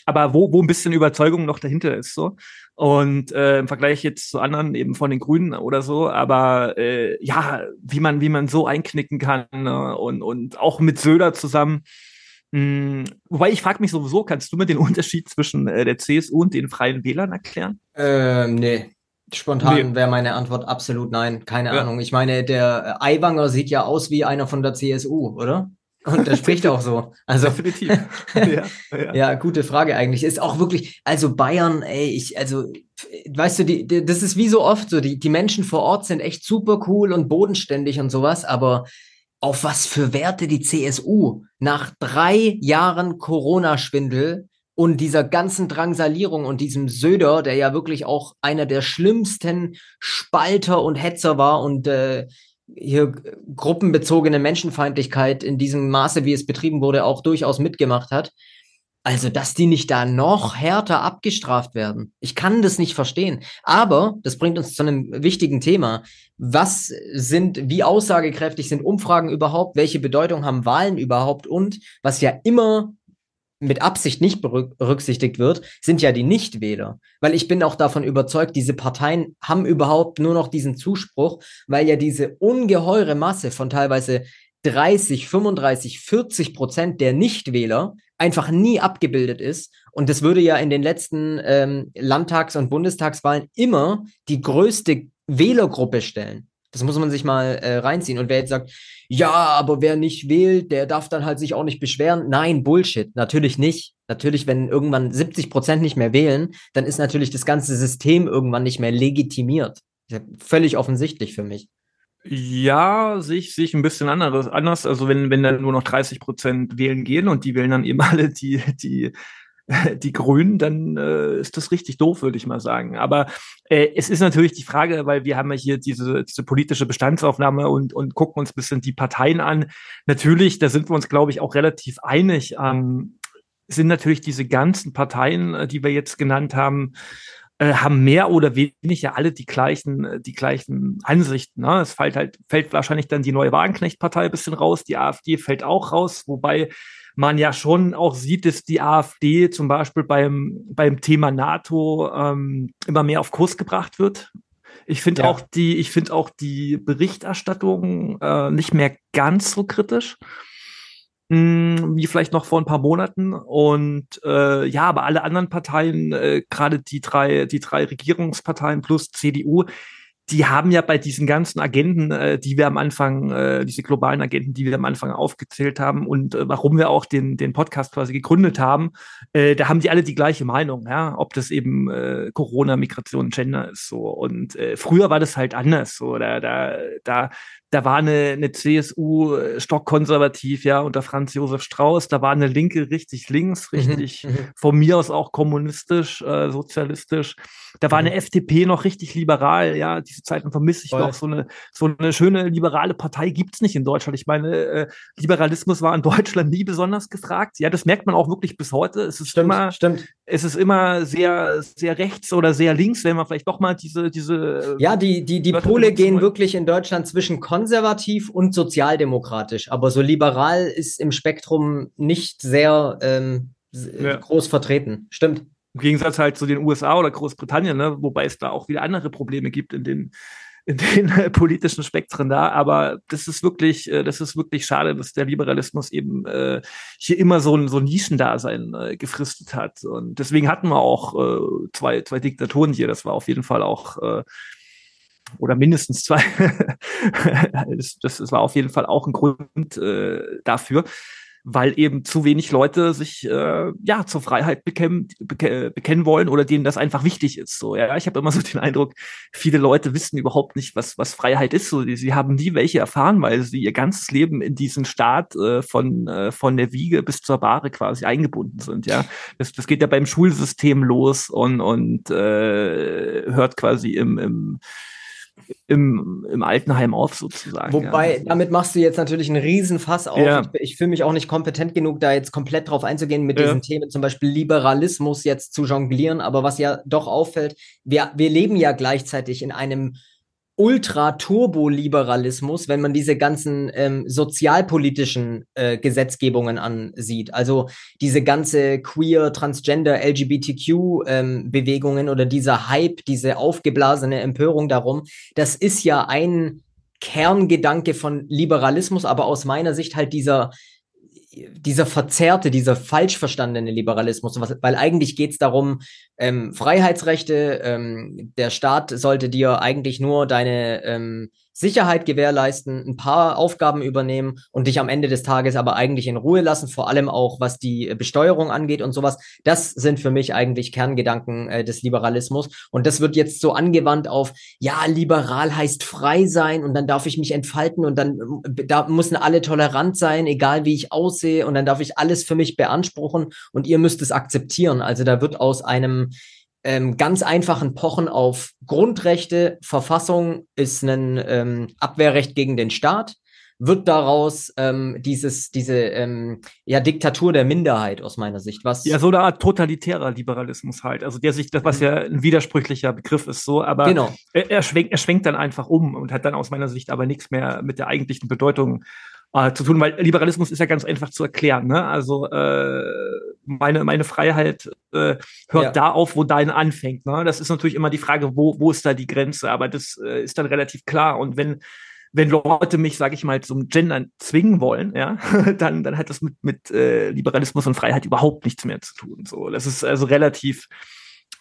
aber wo, wo ein bisschen Überzeugung noch dahinter ist, so. Und äh, im Vergleich jetzt zu anderen eben von den Grünen oder so, aber äh, ja, wie man, wie man so einknicken kann ne? und, und auch mit Söder zusammen. Mh, wobei ich frage mich sowieso, kannst du mir den Unterschied zwischen äh, der CSU und den Freien Wählern erklären? Ähm, nee. Spontan nee. wäre meine Antwort absolut nein. Keine ja. Ahnung. Ich meine, der Aiwanger sieht ja aus wie einer von der CSU, oder? Und der spricht auch so. Also definitiv. Ja, ja. ja, gute Frage eigentlich. Ist auch wirklich, also Bayern, ey, ich, also, weißt du, die, die, das ist wie so oft so, die, die Menschen vor Ort sind echt super cool und bodenständig und sowas, aber auf was für Werte die CSU nach drei Jahren Corona-Schwindel und dieser ganzen Drangsalierung und diesem Söder, der ja wirklich auch einer der schlimmsten Spalter und Hetzer war und äh, hier gruppenbezogene Menschenfeindlichkeit in diesem Maße, wie es betrieben wurde, auch durchaus mitgemacht hat. Also, dass die nicht da noch härter abgestraft werden. Ich kann das nicht verstehen. Aber das bringt uns zu einem wichtigen Thema. Was sind, wie aussagekräftig sind Umfragen überhaupt? Welche Bedeutung haben Wahlen überhaupt? Und was ja immer mit Absicht nicht berücksichtigt wird, sind ja die Nichtwähler. Weil ich bin auch davon überzeugt, diese Parteien haben überhaupt nur noch diesen Zuspruch, weil ja diese ungeheure Masse von teilweise 30, 35, 40 Prozent der Nichtwähler einfach nie abgebildet ist. Und das würde ja in den letzten ähm, Landtags- und Bundestagswahlen immer die größte Wählergruppe stellen. Das muss man sich mal äh, reinziehen. Und wer jetzt sagt, ja, aber wer nicht wählt, der darf dann halt sich auch nicht beschweren. Nein, Bullshit. Natürlich nicht. Natürlich, wenn irgendwann 70 Prozent nicht mehr wählen, dann ist natürlich das ganze System irgendwann nicht mehr legitimiert. Völlig offensichtlich für mich. Ja, sehe ich, ein bisschen anders. Also wenn, wenn dann nur noch 30 Prozent wählen gehen und die wählen dann eben alle die, die die Grünen, dann äh, ist das richtig doof, würde ich mal sagen. Aber äh, es ist natürlich die Frage, weil wir haben ja hier diese, diese politische Bestandsaufnahme und, und gucken uns bisschen die Parteien an. Natürlich, da sind wir uns, glaube ich, auch relativ einig. Ähm, sind natürlich diese ganzen Parteien, äh, die wir jetzt genannt haben, äh, haben mehr oder weniger alle die gleichen, äh, die gleichen Ansichten. Ne? Es fällt halt, fällt wahrscheinlich dann die neue Wagenknecht-Partei ein bisschen raus, die AfD fällt auch raus, wobei man ja schon auch sieht, dass die AfD zum Beispiel beim, beim Thema NATO ähm, immer mehr auf Kurs gebracht wird. Ich finde ja. auch die, ich finde auch die Berichterstattung äh, nicht mehr ganz so kritisch mh, hm, wie vielleicht noch vor ein paar Monaten. Und äh, ja, aber alle anderen Parteien, äh, gerade die drei, die drei Regierungsparteien plus CDU, die haben ja bei diesen ganzen Agenten, äh, die wir am Anfang, äh, diese globalen Agenten, die wir am Anfang aufgezählt haben und äh, warum wir auch den, den Podcast quasi gegründet haben, äh, da haben die alle die gleiche Meinung, ja, ob das eben äh, Corona, Migration, Gender ist so. Und äh, früher war das halt anders. So, da, da, da da war eine, eine CSU äh, stockkonservativ, ja, unter Franz Josef Strauß, da war eine Linke richtig links, mhm, richtig mhm, von mir aus auch kommunistisch, äh, sozialistisch. Da war mhm. eine FDP noch richtig liberal, ja, diese Zeiten vermisse ich Voll. noch. So eine, so eine schöne liberale Partei gibt's nicht in Deutschland. Ich meine, äh, Liberalismus war in Deutschland nie besonders gefragt. Ja, das merkt man auch wirklich bis heute. Es ist stimmt, immer, stimmt. es ist immer sehr, sehr rechts oder sehr links, wenn man vielleicht doch mal diese, diese. Äh, ja, die, die, die Pole gehen wirklich in Deutschland zwischen konservativ und sozialdemokratisch. Aber so liberal ist im Spektrum nicht sehr ähm, ja. groß vertreten. Stimmt. Im Gegensatz halt zu den USA oder Großbritannien, ne? wobei es da auch wieder andere Probleme gibt in den, in den äh, politischen Spektren da. Aber das ist wirklich, äh, das ist wirklich schade, dass der Liberalismus eben äh, hier immer so ein, so ein Nischendasein äh, gefristet hat. Und deswegen hatten wir auch äh, zwei, zwei Diktaturen hier. Das war auf jeden Fall auch äh, oder mindestens zwei. das, das war auf jeden Fall auch ein Grund äh, dafür, weil eben zu wenig Leute sich äh, ja zur Freiheit bekennen, beke bekennen wollen oder denen das einfach wichtig ist. So, ja, ich habe immer so den Eindruck, viele Leute wissen überhaupt nicht, was was Freiheit ist. So, sie haben nie welche erfahren, weil sie ihr ganzes Leben in diesen Staat äh, von äh, von der Wiege bis zur Bahre quasi eingebunden sind. Ja, das, das geht ja beim Schulsystem los und und äh, hört quasi im im im, im Altenheim auf, sozusagen. Wobei, ja. damit machst du jetzt natürlich einen Riesenfass auf. Ja. Ich, ich fühle mich auch nicht kompetent genug, da jetzt komplett drauf einzugehen, mit ja. diesen Themen, zum Beispiel Liberalismus jetzt zu jonglieren. Aber was ja doch auffällt, wir, wir leben ja gleichzeitig in einem Ultra-Turbo-Liberalismus, wenn man diese ganzen ähm, sozialpolitischen äh, Gesetzgebungen ansieht. Also diese ganze queer, transgender, LGBTQ-Bewegungen ähm, oder dieser Hype, diese aufgeblasene Empörung darum, das ist ja ein Kerngedanke von Liberalismus, aber aus meiner Sicht halt dieser dieser verzerrte, dieser falsch verstandene Liberalismus, weil eigentlich geht es darum, ähm, Freiheitsrechte, ähm, der Staat sollte dir eigentlich nur deine ähm, Sicherheit gewährleisten, ein paar Aufgaben übernehmen und dich am Ende des Tages aber eigentlich in Ruhe lassen, vor allem auch was die Besteuerung angeht und sowas. Das sind für mich eigentlich Kerngedanken äh, des Liberalismus. Und das wird jetzt so angewandt auf, ja, liberal heißt frei sein und dann darf ich mich entfalten und dann äh, da müssen alle tolerant sein, egal wie ich aussehe und dann darf ich alles für mich beanspruchen und ihr müsst es akzeptieren. Also da wird aus einem ähm, ganz einfachen Pochen auf Grundrechte, Verfassung ist ein ähm, Abwehrrecht gegen den Staat, wird daraus ähm, dieses, diese ähm, ja, Diktatur der Minderheit aus meiner Sicht. Was ja, so eine Art totalitärer Liberalismus halt. Also der sich, das, was mhm. ja ein widersprüchlicher Begriff ist, so, aber genau. er, er, schwenkt, er schwenkt dann einfach um und hat dann aus meiner Sicht aber nichts mehr mit der eigentlichen Bedeutung äh, zu tun, weil Liberalismus ist ja ganz einfach zu erklären. Ne? Also äh, meine, meine Freiheit äh, hört ja. da auf, wo deine anfängt. Ne? Das ist natürlich immer die Frage, wo, wo ist da die Grenze? Aber das äh, ist dann relativ klar. Und wenn wenn Leute mich, sage ich mal, zum Gendern zwingen wollen, ja, dann, dann hat das mit, mit äh, Liberalismus und Freiheit überhaupt nichts mehr zu tun. So, das ist also relativ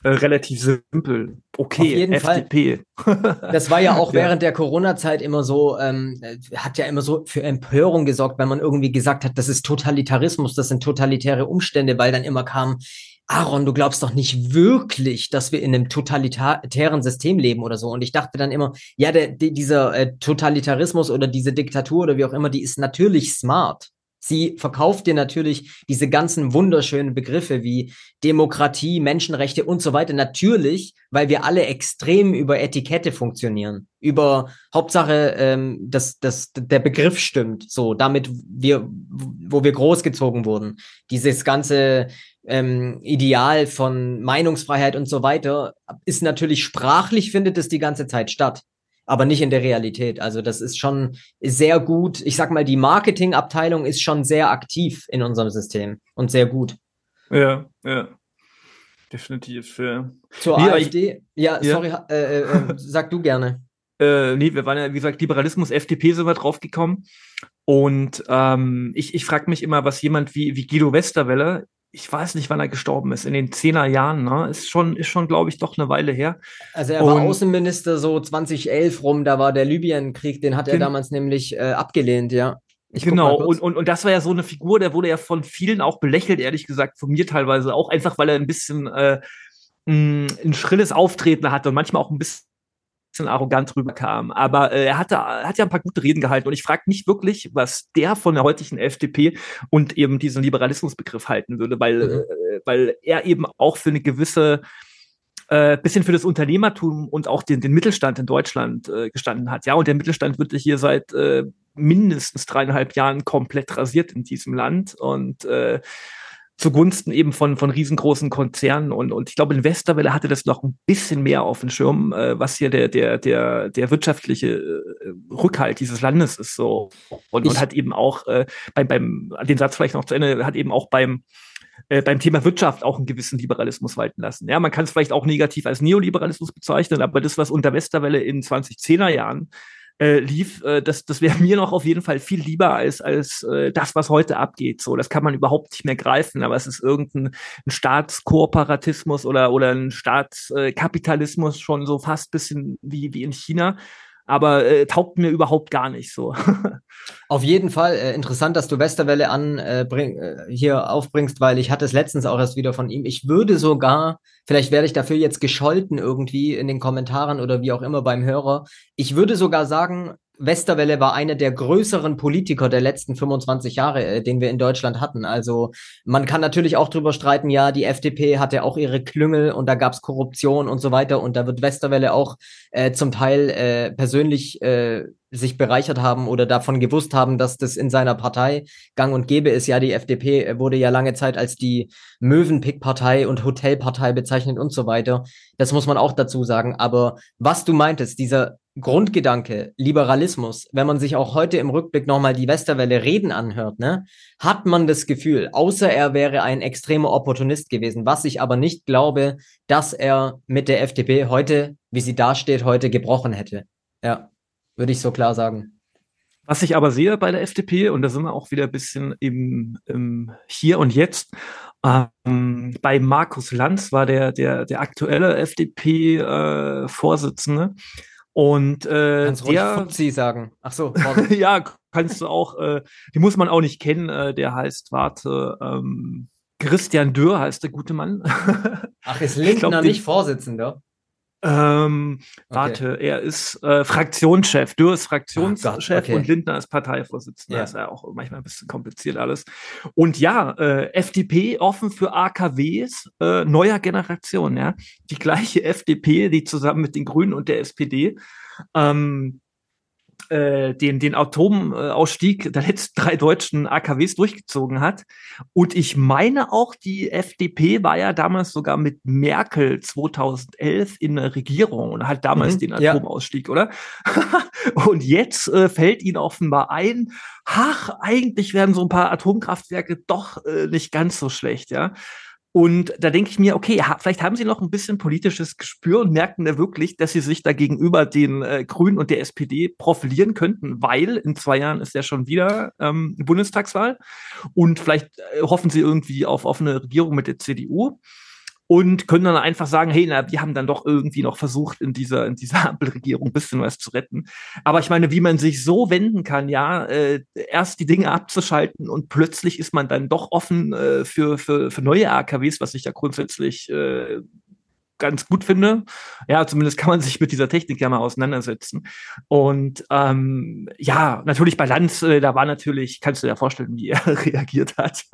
äh, relativ simpel. Okay, Auf jeden FDP. Fall. Das war ja auch ja. während der Corona-Zeit immer so, ähm, hat ja immer so für Empörung gesorgt, wenn man irgendwie gesagt hat, das ist Totalitarismus, das sind totalitäre Umstände, weil dann immer kam, Aaron, du glaubst doch nicht wirklich, dass wir in einem totalitären System leben oder so. Und ich dachte dann immer, ja, der, der, dieser äh, Totalitarismus oder diese Diktatur oder wie auch immer, die ist natürlich smart. Sie verkauft dir natürlich diese ganzen wunderschönen Begriffe wie Demokratie, Menschenrechte und so weiter. Natürlich, weil wir alle extrem über Etikette funktionieren. Über Hauptsache, ähm, dass, dass der Begriff stimmt. So, damit wir, wo wir großgezogen wurden. Dieses ganze ähm, Ideal von Meinungsfreiheit und so weiter ist natürlich sprachlich findet es die ganze Zeit statt aber nicht in der Realität. Also das ist schon sehr gut. Ich sag mal, die Marketingabteilung ist schon sehr aktiv in unserem System und sehr gut. Ja, ja. Definitiv. Ja. Zur nee, AfD? Ich, ja, ja, sorry, äh, äh, äh, sag du gerne. Äh, nee, wir waren ja, wie gesagt, Liberalismus, FDP sind wir draufgekommen. Und ähm, ich, ich frage mich immer, was jemand wie, wie Guido Westerwelle ich weiß nicht, wann er gestorben ist, in den zehner Jahren, ne? Ist schon, ist schon, glaube ich, doch eine Weile her. Also er war Außenminister so 2011 rum, da war der Libyenkrieg, den hat er damals nämlich äh, abgelehnt, ja. Ich genau, und, und, und das war ja so eine Figur, der wurde ja von vielen auch belächelt, ehrlich gesagt, von mir teilweise auch, einfach weil er ein bisschen äh, ein schrilles Auftreten hatte und manchmal auch ein bisschen bisschen arrogant rüberkam. Aber äh, er hatte, hat ja ein paar gute Reden gehalten und ich frage mich wirklich, was der von der heutigen FDP und eben diesen Liberalismusbegriff halten würde, weil, mhm. äh, weil er eben auch für eine gewisse äh, bisschen für das Unternehmertum und auch den, den Mittelstand in Deutschland äh, gestanden hat. Ja, und der Mittelstand wird hier seit äh, mindestens dreieinhalb Jahren komplett rasiert in diesem Land und äh, zugunsten eben von, von riesengroßen Konzernen. Und, und ich glaube, in Westerwelle hatte das noch ein bisschen mehr auf dem Schirm, äh, was hier der, der, der, der wirtschaftliche äh, Rückhalt dieses Landes ist so. Und, und hat eben auch äh, beim, beim, den Satz vielleicht noch zu Ende, hat eben auch beim äh, beim Thema Wirtschaft auch einen gewissen Liberalismus walten lassen. Ja, man kann es vielleicht auch negativ als Neoliberalismus bezeichnen, aber das, was unter Westerwelle in 2010er Jahren äh, lief, äh, das, das wäre mir noch auf jeden Fall viel lieber als, als äh, das, was heute abgeht. So, das kann man überhaupt nicht mehr greifen, aber es ist irgendein ein Staatskooperatismus oder, oder ein Staatskapitalismus schon so fast bisschen wie, wie in China aber äh, taugt mir überhaupt gar nicht so. Auf jeden Fall äh, interessant, dass du Westerwelle an äh, bring, äh, hier aufbringst, weil ich hatte es letztens auch erst wieder von ihm. Ich würde sogar, vielleicht werde ich dafür jetzt gescholten irgendwie in den Kommentaren oder wie auch immer beim Hörer. Ich würde sogar sagen, Westerwelle war einer der größeren Politiker der letzten 25 Jahre, äh, den wir in Deutschland hatten. Also man kann natürlich auch drüber streiten, ja, die FDP hatte auch ihre Klüngel und da gab's Korruption und so weiter und da wird Westerwelle auch äh, zum Teil äh, persönlich äh, sich bereichert haben oder davon gewusst haben, dass das in seiner Partei gang und gäbe ist. Ja, die FDP wurde ja lange Zeit als die Möwenpick-Partei und Hotelpartei bezeichnet und so weiter. Das muss man auch dazu sagen. Aber was du meintest, dieser Grundgedanke, Liberalismus, wenn man sich auch heute im Rückblick nochmal die Westerwelle reden anhört, ne, hat man das Gefühl, außer er wäre ein extremer Opportunist gewesen, was ich aber nicht glaube, dass er mit der FDP heute, wie sie dasteht, heute gebrochen hätte. Ja, würde ich so klar sagen. Was ich aber sehe bei der FDP, und da sind wir auch wieder ein bisschen im, im Hier und Jetzt, ähm, bei Markus Lanz war der, der, der aktuelle FDP-Vorsitzende. Äh, und äh, Kannst der, Fuzzi sagen. Ach so. ja, kannst du auch. Äh, die muss man auch nicht kennen. Äh, der heißt, warte, ähm, Christian Dürr heißt der gute Mann. Ach, ist Lindner glaub, nicht Vorsitzender? Ähm, okay. Warte, er ist äh, Fraktionschef. Dürr ist Fraktionschef okay. und Lindner ist Parteivorsitzender. Ja. Das ist ja auch manchmal ein bisschen kompliziert alles. Und ja, äh, FDP offen für AKWs äh, neuer Generation. Ja, die gleiche FDP, die zusammen mit den Grünen und der SPD ähm, äh, den, den Atomausstieg der letzten drei deutschen AKWs durchgezogen hat. Und ich meine auch, die FDP war ja damals sogar mit Merkel 2011 in der Regierung und hat damals mhm, den Atomausstieg, ja. oder? und jetzt äh, fällt ihnen offenbar ein, ach, eigentlich werden so ein paar Atomkraftwerke doch äh, nicht ganz so schlecht, ja. Und da denke ich mir, okay, ha, vielleicht haben sie noch ein bisschen politisches Gespür und merken da wirklich, dass sie sich da gegenüber den äh, Grünen und der SPD profilieren könnten, weil in zwei Jahren ist ja schon wieder ähm, Bundestagswahl. Und vielleicht äh, hoffen sie irgendwie auf offene Regierung mit der CDU und können dann einfach sagen, hey, na, wir haben dann doch irgendwie noch versucht, in dieser, in dieser Ampelregierung ein bisschen was zu retten. Aber ich meine, wie man sich so wenden kann, ja, äh, erst die Dinge abzuschalten und plötzlich ist man dann doch offen äh, für, für, für neue AKWs, was ich ja grundsätzlich äh, ganz gut finde. Ja, zumindest kann man sich mit dieser Technik ja mal auseinandersetzen. Und ähm, ja, natürlich bei Lanz, äh, da war natürlich, kannst du dir vorstellen, wie er reagiert hat.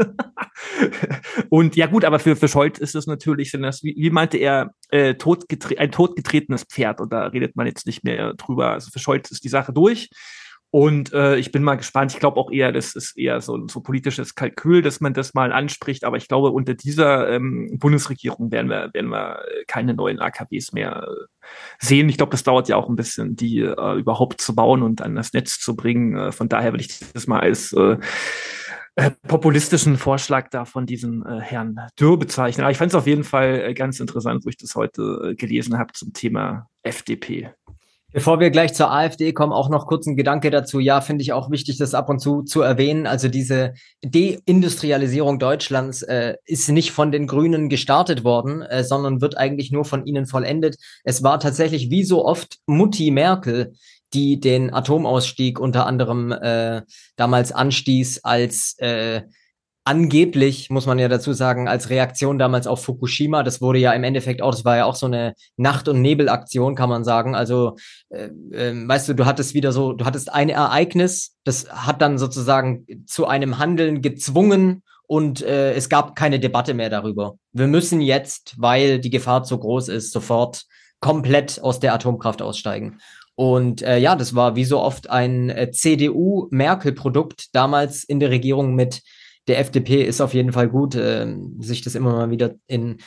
und ja gut, aber für, für Scholz ist es natürlich, sind das, wie, wie meinte er, äh, totgetre ein totgetretenes Pferd. Und da redet man jetzt nicht mehr drüber. Also für Scholz ist die Sache durch. Und äh, ich bin mal gespannt. Ich glaube auch eher, das ist eher so ein so politisches Kalkül, dass man das mal anspricht. Aber ich glaube, unter dieser ähm, Bundesregierung werden wir, werden wir keine neuen AKWs mehr äh, sehen. Ich glaube, das dauert ja auch ein bisschen, die äh, überhaupt zu bauen und an das Netz zu bringen. Äh, von daher will ich das mal als äh, äh, populistischen Vorschlag da von diesem äh, Herrn Dürr bezeichnen. Aber ich fand es auf jeden Fall äh, ganz interessant, wo ich das heute äh, gelesen habe zum Thema FDP. Bevor wir gleich zur AfD kommen, auch noch kurz ein Gedanke dazu. Ja, finde ich auch wichtig, das ab und zu zu erwähnen. Also diese Deindustrialisierung Deutschlands äh, ist nicht von den Grünen gestartet worden, äh, sondern wird eigentlich nur von ihnen vollendet. Es war tatsächlich wie so oft Mutti Merkel, die den Atomausstieg unter anderem äh, damals anstieß als äh, angeblich, muss man ja dazu sagen, als Reaktion damals auf Fukushima, das wurde ja im Endeffekt auch, das war ja auch so eine Nacht- und Nebelaktion, kann man sagen. Also, äh, äh, weißt du, du hattest wieder so, du hattest ein Ereignis, das hat dann sozusagen zu einem Handeln gezwungen und äh, es gab keine Debatte mehr darüber. Wir müssen jetzt, weil die Gefahr zu groß ist, sofort komplett aus der Atomkraft aussteigen. Und äh, ja, das war wie so oft ein äh, CDU-Merkel-Produkt damals in der Regierung mit der FDP ist auf jeden Fall gut, äh, sich das immer mal wieder in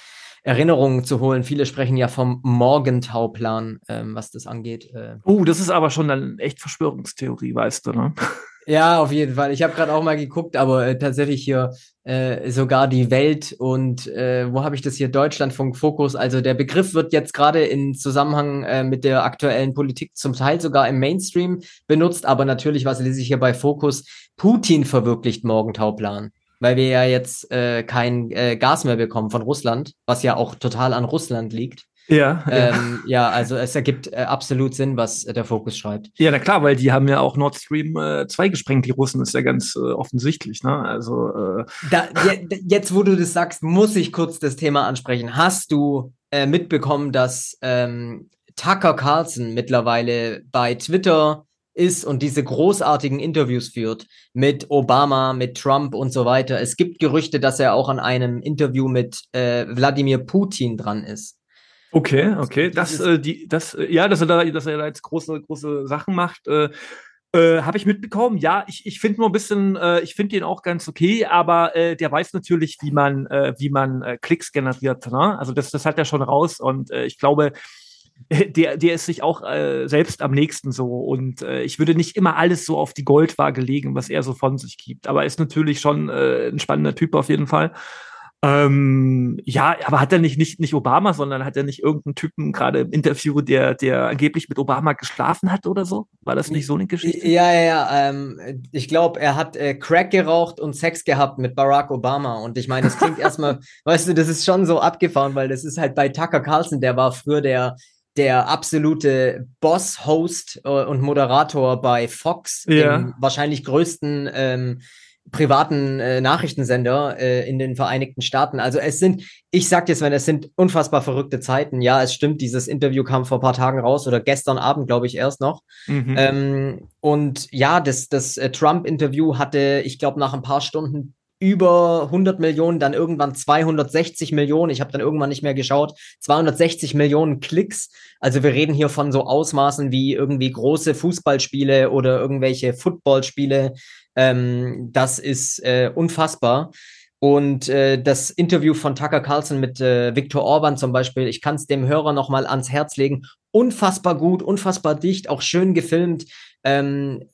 Erinnerungen zu holen. Viele sprechen ja vom Morgentauplan, ähm, was das angeht. Äh. Oh, das ist aber schon eine echt Verschwörungstheorie, weißt du, ne? Ja, auf jeden Fall. Ich habe gerade auch mal geguckt, aber äh, tatsächlich hier äh, sogar die Welt und äh, wo habe ich das hier? Deutschlandfunk Fokus. Also der Begriff wird jetzt gerade in Zusammenhang äh, mit der aktuellen Politik zum Teil sogar im Mainstream benutzt, aber natürlich, was lese ich hier bei Fokus? Putin verwirklicht Morgentauplan. Weil wir ja jetzt äh, kein äh, Gas mehr bekommen von Russland, was ja auch total an Russland liegt. Ja, ähm, ja. ja, also es ergibt äh, absolut Sinn, was äh, der Fokus schreibt. Ja, na klar, weil die haben ja auch Nord Stream äh, 2 gesprengt, die Russen, ist ja ganz äh, offensichtlich, ne? Also äh da, jetzt, wo du das sagst, muss ich kurz das Thema ansprechen. Hast du äh, mitbekommen, dass ähm, Tucker Carlson mittlerweile bei Twitter ist und diese großartigen Interviews führt mit Obama, mit Trump und so weiter. Es gibt Gerüchte, dass er auch an einem Interview mit äh, Wladimir Putin dran ist. Okay, okay. Das, äh, die, das, äh, ja, dass er da, dass er da jetzt große, große Sachen macht, äh, äh, habe ich mitbekommen. Ja, ich, ich finde nur ein bisschen, äh, ich finde den auch ganz okay, aber äh, der weiß natürlich, wie man, äh, wie man äh, Klicks generiert. Ne? Also das, das hat er schon raus und äh, ich glaube, der, der ist sich auch äh, selbst am nächsten so. Und äh, ich würde nicht immer alles so auf die Goldwaage legen, was er so von sich gibt. Aber er ist natürlich schon äh, ein spannender Typ auf jeden Fall. Ähm, ja, aber hat er nicht, nicht, nicht Obama, sondern hat er nicht irgendeinen Typen gerade im Interview, der, der angeblich mit Obama geschlafen hat oder so? War das nicht so eine Geschichte? Ja, ja, ja. Ähm, ich glaube, er hat äh, Crack geraucht und Sex gehabt mit Barack Obama. Und ich meine, das klingt erstmal, weißt du, das ist schon so abgefahren, weil das ist halt bei Tucker Carlson, der war früher der, der absolute Boss-Host äh, und Moderator bei Fox, ja. dem wahrscheinlich größten ähm, privaten äh, Nachrichtensender äh, in den Vereinigten Staaten. Also es sind, ich sag dir, Sven, es sind unfassbar verrückte Zeiten. Ja, es stimmt, dieses Interview kam vor ein paar Tagen raus oder gestern Abend, glaube ich, erst noch. Mhm. Ähm, und ja, das, das äh, Trump-Interview hatte, ich glaube, nach ein paar Stunden über 100 Millionen, dann irgendwann 260 Millionen. Ich habe dann irgendwann nicht mehr geschaut. 260 Millionen Klicks. Also wir reden hier von so Ausmaßen wie irgendwie große Fußballspiele oder irgendwelche Footballspiele ähm, das ist äh, unfassbar. Und äh, das Interview von Tucker Carlson mit äh, Viktor Orban zum Beispiel, ich kann es dem Hörer noch mal ans Herz legen. Unfassbar gut, unfassbar dicht, auch schön gefilmt. Ähm,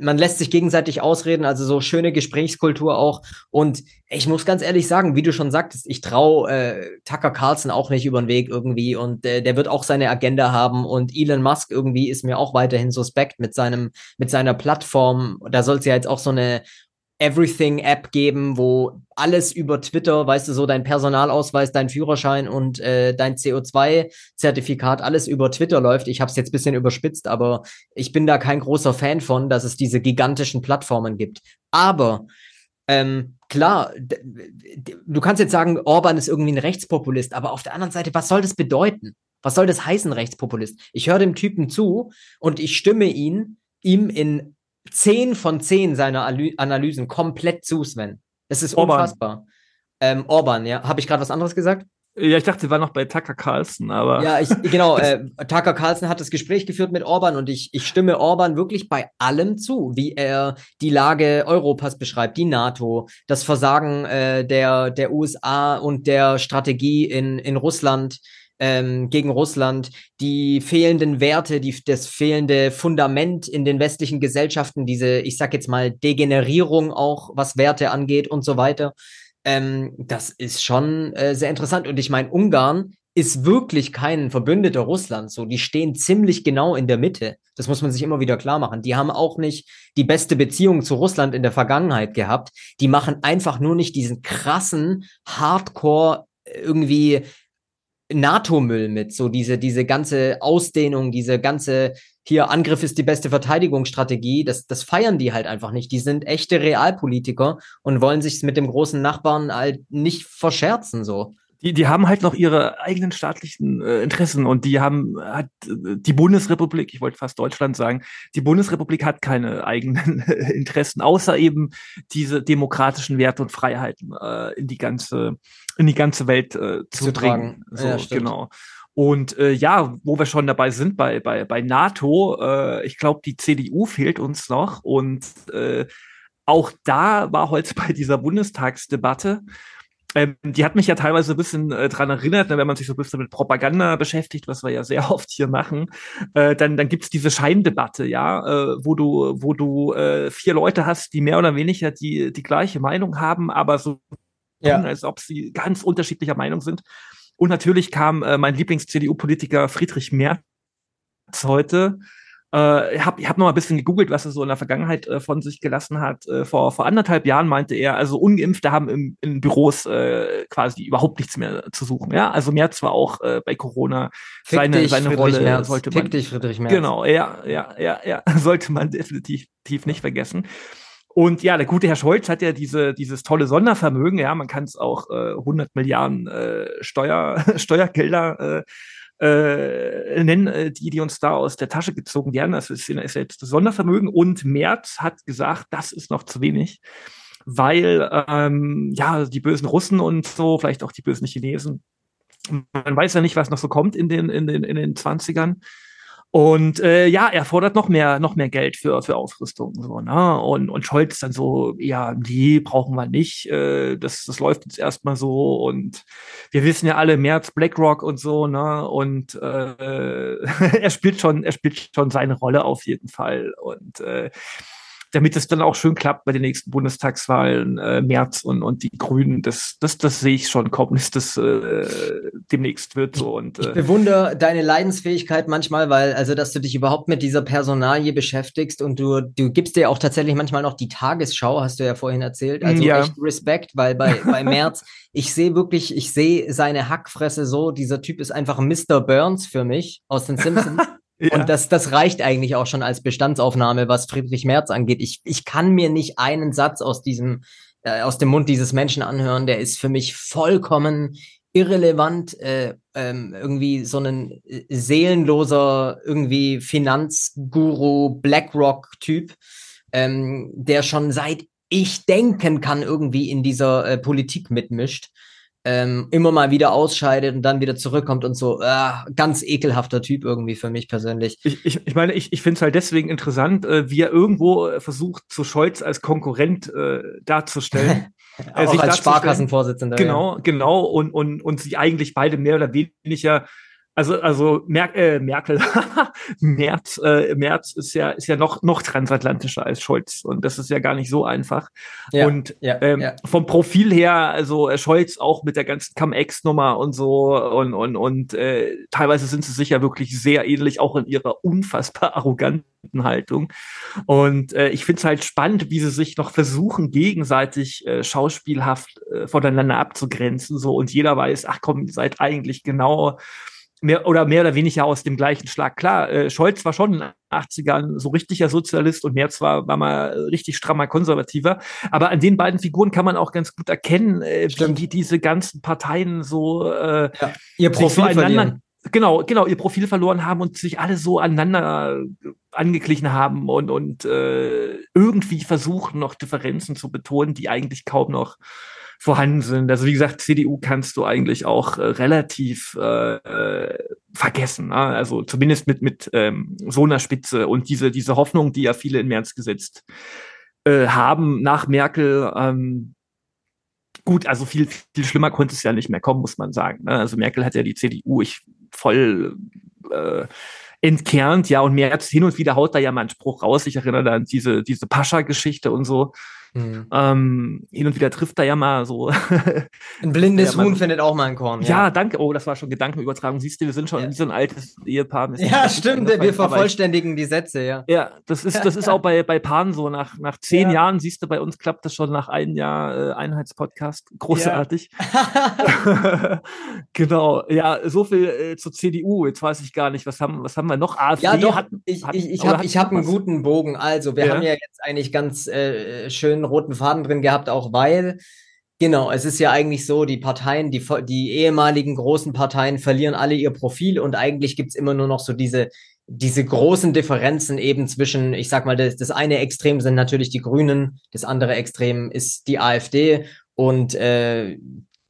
man lässt sich gegenseitig ausreden, also so schöne Gesprächskultur auch. Und ich muss ganz ehrlich sagen, wie du schon sagtest, ich traue äh, Tucker Carlson auch nicht über den Weg irgendwie und äh, der wird auch seine Agenda haben und Elon Musk irgendwie ist mir auch weiterhin suspekt mit seinem mit seiner Plattform. Da soll es ja jetzt auch so eine Everything-App geben, wo alles über Twitter, weißt du, so dein Personalausweis, dein Führerschein und äh, dein CO2-Zertifikat, alles über Twitter läuft. Ich habe es jetzt bisschen überspitzt, aber ich bin da kein großer Fan von, dass es diese gigantischen Plattformen gibt. Aber ähm, klar, du kannst jetzt sagen, Orban ist irgendwie ein Rechtspopulist, aber auf der anderen Seite, was soll das bedeuten? Was soll das heißen, Rechtspopulist? Ich höre dem Typen zu und ich stimme ihn ihm in zehn von zehn seiner Analysen komplett zu, Sven. Es ist Orban. unfassbar. Ähm, Orban, ja. Habe ich gerade was anderes gesagt? Ja, ich dachte, wir waren noch bei Tucker Carlson, aber. Ja, ich, genau. äh, Tucker Carlson hat das Gespräch geführt mit Orban und ich, ich stimme Orban wirklich bei allem zu, wie er die Lage Europas beschreibt, die NATO, das Versagen äh, der, der USA und der Strategie in, in Russland ähm, gegen Russland, die fehlenden Werte, die, das fehlende Fundament in den westlichen Gesellschaften, diese, ich sag jetzt mal, Degenerierung auch, was Werte angeht und so weiter. Ähm, das ist schon äh, sehr interessant. Und ich meine, Ungarn ist wirklich kein Verbündeter Russlands. So, die stehen ziemlich genau in der Mitte. Das muss man sich immer wieder klar machen. Die haben auch nicht die beste Beziehung zu Russland in der Vergangenheit gehabt. Die machen einfach nur nicht diesen krassen Hardcore irgendwie NATO-Müll mit, so diese, diese ganze Ausdehnung, diese ganze, hier Angriff ist die beste Verteidigungsstrategie, das, das feiern die halt einfach nicht. Die sind echte Realpolitiker und wollen sich mit dem großen Nachbarn halt nicht verscherzen, so die, die haben halt noch ihre eigenen staatlichen äh, Interessen und die haben hat die Bundesrepublik, ich wollte fast Deutschland sagen, die Bundesrepublik hat keine eigenen Interessen, außer eben diese demokratischen Werte und Freiheiten äh, in die ganze in die ganze Welt äh, zu, zu bringen. So, ja, genau. Und äh, ja, wo wir schon dabei sind bei bei bei NATO, äh, ich glaube, die CDU fehlt uns noch und äh, auch da war heute bei dieser Bundestagsdebatte ähm, die hat mich ja teilweise ein bisschen äh, dran erinnert, ne, wenn man sich so ein bisschen mit Propaganda beschäftigt, was wir ja sehr oft hier machen, äh, dann, dann gibt's diese Scheindebatte, ja, äh, wo du, wo du äh, vier Leute hast, die mehr oder weniger die, die gleiche Meinung haben, aber so ja. als ob sie ganz unterschiedlicher Meinung sind. Und natürlich kam äh, mein Lieblings-CDU-Politiker Friedrich Merz heute äh, ich habe hab noch mal ein bisschen gegoogelt, was er so in der Vergangenheit äh, von sich gelassen hat. Äh, vor, vor anderthalb Jahren meinte er, also Ungeimpfte haben im, in Büros äh, quasi überhaupt nichts mehr zu suchen. Ja, also mehr zwar auch äh, bei Corona Fick seine, dich, seine Rolle Merz. sollte man. Fick dich, Friedrich Merz. Genau, ja, ja, ja, ja, sollte man definitiv nicht vergessen. Und ja, der gute Herr Scholz hat ja diese, dieses tolle Sondervermögen, ja, man kann es auch äh, 100 Milliarden äh, Steuer, Steuergelder äh, äh, nennen, äh, die, die uns da aus der Tasche gezogen werden. Das ist, ist jetzt das Sondervermögen. Und Merz hat gesagt, das ist noch zu wenig, weil ähm, ja die bösen Russen und so, vielleicht auch die bösen Chinesen, man weiß ja nicht, was noch so kommt in den, in den, in den 20ern. Und äh, ja, er fordert noch mehr, noch mehr Geld für, für Ausrüstung. So, ne? und, und Scholz dann so, ja, die brauchen wir nicht. Äh, das, das läuft jetzt erstmal so. Und wir wissen ja alle, März, BlackRock und so, ne? Und äh, er spielt schon, er spielt schon seine Rolle auf jeden Fall. Und äh, damit es dann auch schön klappt bei den nächsten Bundestagswahlen, äh, März und, und die Grünen, das, das, das sehe ich schon kommen, dass das äh, demnächst wird so. Und, äh, ich bewundere deine Leidensfähigkeit manchmal, weil, also, dass du dich überhaupt mit dieser Personalie beschäftigst und du, du gibst dir auch tatsächlich manchmal noch die Tagesschau, hast du ja vorhin erzählt. Also ja. echt Respekt, weil bei, bei März, ich sehe wirklich, ich sehe seine Hackfresse so, dieser Typ ist einfach Mr. Burns für mich aus den Simpsons. Ja. Und das, das reicht eigentlich auch schon als Bestandsaufnahme, was Friedrich Merz angeht. Ich, ich kann mir nicht einen Satz aus diesem, äh, aus dem Mund dieses Menschen anhören, der ist für mich vollkommen irrelevant, äh, ähm, irgendwie so ein äh, seelenloser, irgendwie Finanzguru, BlackRock-Typ, ähm, der schon seit ich denken kann, irgendwie in dieser äh, Politik mitmischt ähm, immer mal wieder ausscheidet und dann wieder zurückkommt und so. Äh, ganz ekelhafter Typ irgendwie für mich persönlich. Ich, ich, ich meine, ich, ich finde es halt deswegen interessant, äh, wie er irgendwo äh, versucht, zu Scholz als Konkurrent äh, darzustellen. Auch sich als Sparkassenvorsitzender. Genau, ja. genau. Und, und, und sie eigentlich beide mehr oder weniger also, also Mer äh, Merkel, Merz, äh, Merz ist ja, ist ja noch, noch transatlantischer als Scholz. Und das ist ja gar nicht so einfach. Ja, und ja, ähm, ja. vom Profil her, also äh, Scholz auch mit der ganzen Cum-Ex-Nummer und so und, und, und äh, teilweise sind sie sicher wirklich sehr ähnlich, auch in ihrer unfassbar arroganten Haltung. Und äh, ich finde es halt spannend, wie sie sich noch versuchen, gegenseitig äh, schauspielhaft äh, voneinander abzugrenzen. So und jeder weiß, ach komm, ihr seid eigentlich genau mehr oder mehr oder weniger aus dem gleichen Schlag. Klar, äh, Scholz war schon in den 80ern so richtiger Sozialist und Merz war, war mal richtig strammer Konservativer. Aber an den beiden Figuren kann man auch ganz gut erkennen, äh, wie die diese ganzen Parteien so äh, ja, ihr Profil so verlieren. Genau, genau, ihr Profil verloren haben und sich alle so aneinander angeglichen haben und, und äh, irgendwie versuchen, noch Differenzen zu betonen, die eigentlich kaum noch vorhanden sind. Also wie gesagt, CDU kannst du eigentlich auch äh, relativ äh, äh, vergessen. Ne? Also zumindest mit, mit ähm, so einer Spitze und diese, diese Hoffnung, die ja viele in März gesetzt äh, haben nach Merkel. Ähm, gut, also viel, viel schlimmer konnte es ja nicht mehr kommen, muss man sagen. Ne? Also Merkel hat ja die CDU ich voll äh, entkernt, ja, und Merz hin und wieder haut da ja mal einen Spruch raus. Ich erinnere da an diese, diese Pascha-Geschichte und so. Mhm. Ähm, hin und wieder trifft er ja mal so. ein blindes ja Huhn so, findet auch mal ein Korn. Ja. ja. danke. Oh, das war schon Gedankenübertragung. Siehst du, wir sind schon ja. wie so ein altes Ehepaar. Ja, stimmt. Wir vervollständigen ich, die Sätze, ja. Ja, das ist, das ist auch bei, bei Paaren so. Nach, nach zehn Jahren siehst du, bei uns klappt das schon nach einem Jahr äh, Einheitspodcast. Großartig. genau. Ja, so viel äh, zur CDU. Jetzt weiß ich gar nicht, was haben, was haben wir noch? AfD ja, doch. Hat, ich hat, ich, ich habe hab einen guten Bogen. Also, wir haben ja jetzt eigentlich ganz äh, schön roten Faden drin gehabt, auch weil, genau, es ist ja eigentlich so, die Parteien, die, die ehemaligen großen Parteien verlieren alle ihr Profil und eigentlich gibt's immer nur noch so diese, diese großen Differenzen eben zwischen, ich sag mal, das, das eine Extrem sind natürlich die Grünen, das andere Extrem ist die AfD und äh,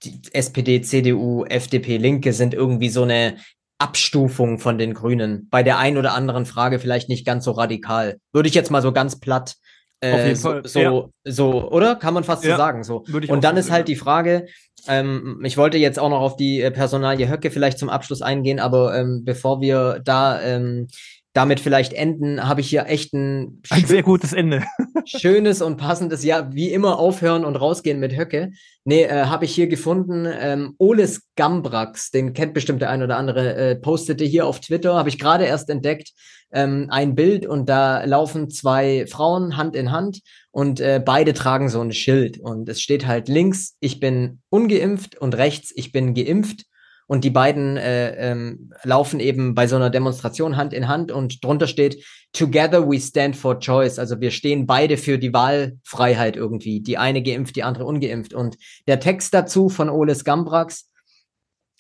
die SPD, CDU, FDP, Linke sind irgendwie so eine Abstufung von den Grünen. Bei der ein oder anderen Frage vielleicht nicht ganz so radikal. Würde ich jetzt mal so ganz platt äh, Auf jeden so, Fall. So, ja. so, oder? Kann man fast ja. so sagen. So. Und dann ist halt die Frage, ähm, ich wollte jetzt auch noch auf die äh, Personalie Höcke vielleicht zum Abschluss eingehen, aber ähm, bevor wir da ähm, damit vielleicht enden, habe ich hier echt ein, ein sehr gutes Ende. schönes und passendes, ja, wie immer aufhören und rausgehen mit Höcke. Nee, äh, habe ich hier gefunden, ähm, Oles Gambrax, den kennt bestimmt der ein oder andere, äh, postete hier auf Twitter, habe ich gerade erst entdeckt, ähm, ein Bild und da laufen zwei Frauen Hand in Hand und äh, beide tragen so ein Schild und es steht halt links, ich bin ungeimpft und rechts, ich bin geimpft und die beiden äh, ähm, laufen eben bei so einer Demonstration Hand in Hand und drunter steht Together we stand for choice. Also wir stehen beide für die Wahlfreiheit irgendwie. Die eine geimpft, die andere ungeimpft. Und der Text dazu von Oles Gambrax,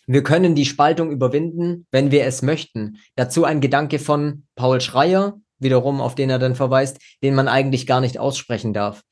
wir können die Spaltung überwinden, wenn wir es möchten. Dazu ein Gedanke von Paul Schreier, wiederum auf den er dann verweist, den man eigentlich gar nicht aussprechen darf.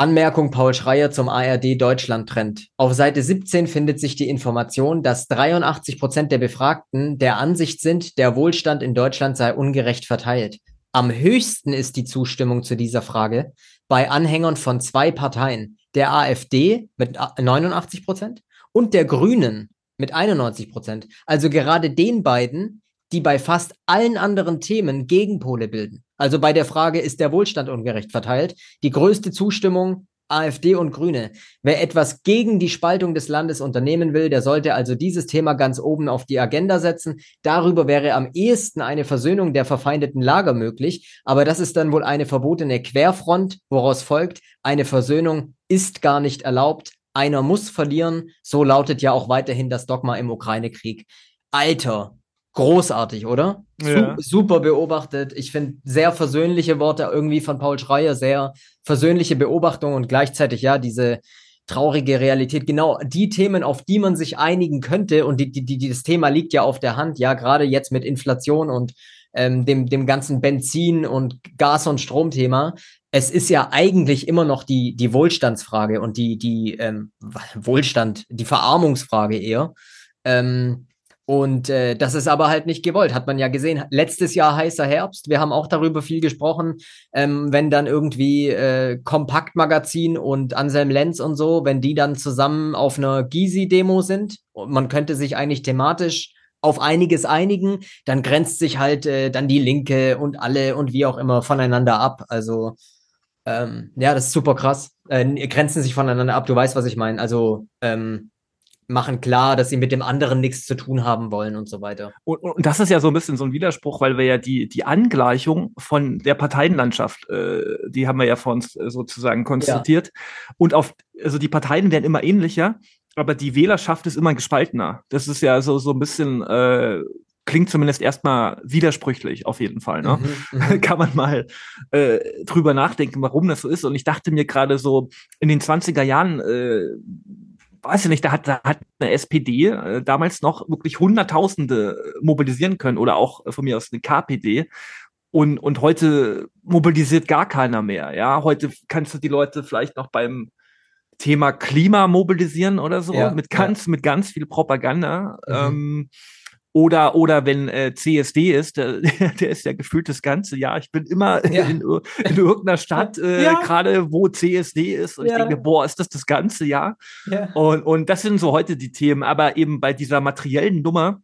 Anmerkung Paul Schreier zum ARD Deutschland-Trend. Auf Seite 17 findet sich die Information, dass 83 Prozent der Befragten der Ansicht sind, der Wohlstand in Deutschland sei ungerecht verteilt. Am höchsten ist die Zustimmung zu dieser Frage bei Anhängern von zwei Parteien, der AfD mit 89 Prozent und der Grünen mit 91 Prozent. Also gerade den beiden, die bei fast allen anderen Themen Gegenpole bilden. Also bei der Frage, ist der Wohlstand ungerecht verteilt? Die größte Zustimmung AfD und Grüne. Wer etwas gegen die Spaltung des Landes unternehmen will, der sollte also dieses Thema ganz oben auf die Agenda setzen. Darüber wäre am ehesten eine Versöhnung der verfeindeten Lager möglich. Aber das ist dann wohl eine verbotene Querfront, woraus folgt, eine Versöhnung ist gar nicht erlaubt. Einer muss verlieren. So lautet ja auch weiterhin das Dogma im Ukraine-Krieg. Alter, großartig, oder? Ja. Super beobachtet. Ich finde sehr versöhnliche Worte irgendwie von Paul Schreier, sehr versöhnliche Beobachtung und gleichzeitig ja diese traurige Realität. Genau die Themen, auf die man sich einigen könnte und die, die, die, das Thema liegt ja auf der Hand, ja, gerade jetzt mit Inflation und ähm, dem, dem ganzen Benzin- und Gas- und Stromthema. Es ist ja eigentlich immer noch die, die Wohlstandsfrage und die, die ähm, Wohlstand, die Verarmungsfrage eher. Ähm, und äh, das ist aber halt nicht gewollt, hat man ja gesehen. Letztes Jahr heißer Herbst, wir haben auch darüber viel gesprochen, ähm, wenn dann irgendwie äh, Kompaktmagazin und Anselm Lenz und so, wenn die dann zusammen auf einer Gysi-Demo sind und man könnte sich eigentlich thematisch auf einiges einigen, dann grenzt sich halt äh, dann die Linke und alle und wie auch immer voneinander ab. Also ähm, ja, das ist super krass. Äh, grenzen sich voneinander ab, du weißt, was ich meine. Also ähm, machen klar, dass sie mit dem anderen nichts zu tun haben wollen und so weiter. Und, und das ist ja so ein bisschen so ein Widerspruch, weil wir ja die, die Angleichung von der Parteienlandschaft, äh, die haben wir ja vor uns äh, sozusagen konstatiert. Ja. Und auf, also die Parteien werden immer ähnlicher, aber die Wählerschaft ist immer gespaltener. Das ist ja so, so ein bisschen, äh, klingt zumindest erstmal widersprüchlich, auf jeden Fall. Ne? Mhm, mhm. Kann man mal äh, drüber nachdenken, warum das so ist. Und ich dachte mir gerade so, in den 20er Jahren äh, weiß ich nicht, da hat, da hat eine SPD äh, damals noch wirklich Hunderttausende mobilisieren können oder auch äh, von mir aus eine KPD. Und, und heute mobilisiert gar keiner mehr. Ja, heute kannst du die Leute vielleicht noch beim Thema Klima mobilisieren oder so, ja, mit ganz, ja. mit ganz viel Propaganda. Mhm. Ähm, oder, oder wenn äh, CSD ist, der, der ist ja gefühlt das ganze Jahr. Ich bin immer ja. in, in irgendeiner Stadt, äh, ja. gerade wo CSD ist. Und ja. ich denke, boah, ist das das ganze Jahr? Ja. Und, und das sind so heute die Themen. Aber eben bei dieser materiellen Nummer,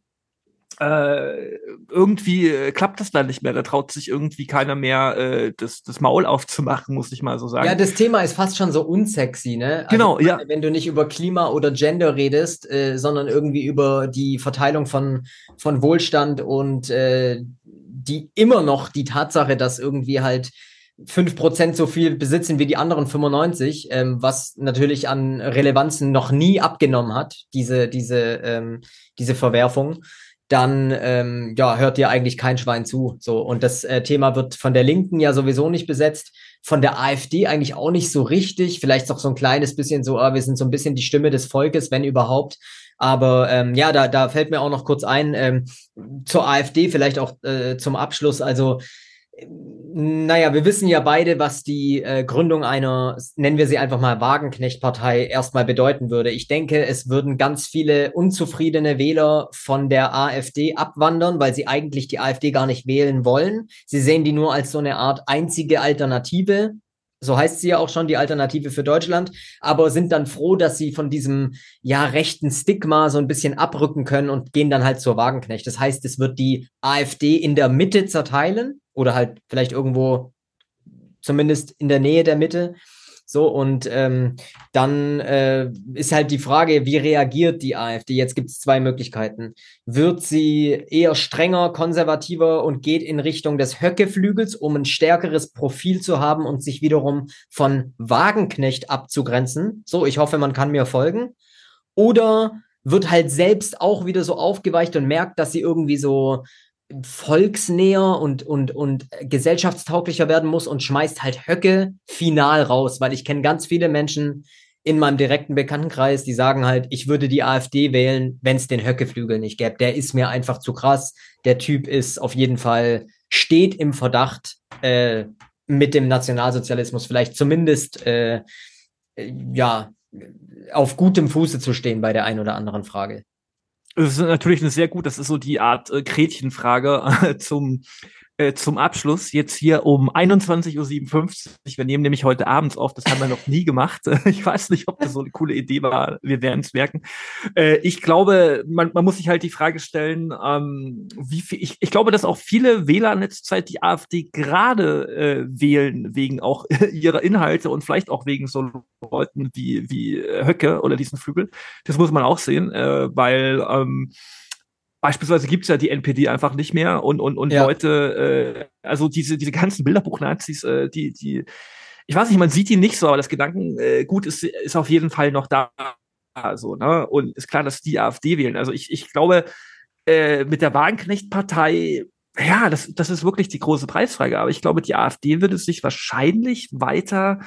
äh, irgendwie äh, klappt das dann nicht mehr. Da traut sich irgendwie keiner mehr, äh, das, das Maul aufzumachen, muss ich mal so sagen. Ja, das Thema ist fast schon so unsexy, ne? Also, genau, ja. Wenn du nicht über Klima oder Gender redest, äh, sondern irgendwie über die Verteilung von, von Wohlstand und äh, die immer noch die Tatsache, dass irgendwie halt fünf Prozent so viel besitzen wie die anderen 95, ähm, was natürlich an Relevanzen noch nie abgenommen hat, diese, diese, ähm, diese Verwerfung dann ähm, ja, hört dir eigentlich kein Schwein zu. So, und das äh, Thema wird von der Linken ja sowieso nicht besetzt, von der AfD eigentlich auch nicht so richtig. Vielleicht auch so ein kleines bisschen so, ah, wir sind so ein bisschen die Stimme des Volkes, wenn überhaupt. Aber ähm, ja, da, da fällt mir auch noch kurz ein, ähm, zur AfD vielleicht auch äh, zum Abschluss. Also naja, wir wissen ja beide, was die äh, Gründung einer, nennen wir sie einfach mal Wagenknecht-Partei, erstmal bedeuten würde. Ich denke, es würden ganz viele unzufriedene Wähler von der AfD abwandern, weil sie eigentlich die AfD gar nicht wählen wollen. Sie sehen die nur als so eine Art einzige Alternative. So heißt sie ja auch schon, die Alternative für Deutschland, aber sind dann froh, dass sie von diesem ja rechten Stigma so ein bisschen abrücken können und gehen dann halt zur Wagenknecht. Das heißt, es wird die AfD in der Mitte zerteilen oder halt vielleicht irgendwo zumindest in der Nähe der Mitte. So, und ähm, dann äh, ist halt die Frage, wie reagiert die AfD? Jetzt gibt es zwei Möglichkeiten. Wird sie eher strenger, konservativer und geht in Richtung des Höckeflügels, um ein stärkeres Profil zu haben und sich wiederum von Wagenknecht abzugrenzen? So, ich hoffe, man kann mir folgen. Oder wird halt selbst auch wieder so aufgeweicht und merkt, dass sie irgendwie so volksnäher und, und, und gesellschaftstauglicher werden muss und schmeißt halt Höcke final raus, weil ich kenne ganz viele Menschen in meinem direkten Bekanntenkreis, die sagen halt, ich würde die AfD wählen, wenn es den Höckeflügel nicht gäbe. Der ist mir einfach zu krass. Der Typ ist auf jeden Fall, steht im Verdacht, äh, mit dem Nationalsozialismus vielleicht zumindest äh, ja auf gutem Fuße zu stehen bei der einen oder anderen Frage. Das ist natürlich eine sehr gut, das ist so die Art äh, Gretchenfrage zum äh, zum Abschluss jetzt hier um 21.57 Uhr. Wir nehmen nämlich heute abends auf, das haben wir noch nie gemacht. Ich weiß nicht, ob das so eine coole Idee war. Wir werden es merken. Äh, ich glaube, man, man muss sich halt die Frage stellen, ähm, wie viel, ich, ich glaube, dass auch viele Wähler in letzter Zeit die AfD gerade äh, wählen, wegen auch ihrer Inhalte und vielleicht auch wegen so Leuten wie, wie Höcke oder diesen Flügel. Das muss man auch sehen, weil ähm, Beispielsweise gibt's ja die NPD einfach nicht mehr und, und, und ja. Leute, äh, also diese, diese ganzen Bilderbuch-Nazis, äh, die, die, ich weiß nicht, man sieht die nicht so, aber das Gedankengut äh, ist, ist auf jeden Fall noch da. So, ne? Und ist klar, dass die AfD wählen. Also ich, ich glaube, äh, mit der Wagenknecht-Partei, ja, das, das ist wirklich die große Preisfrage. Aber ich glaube, die AfD würde sich wahrscheinlich weiter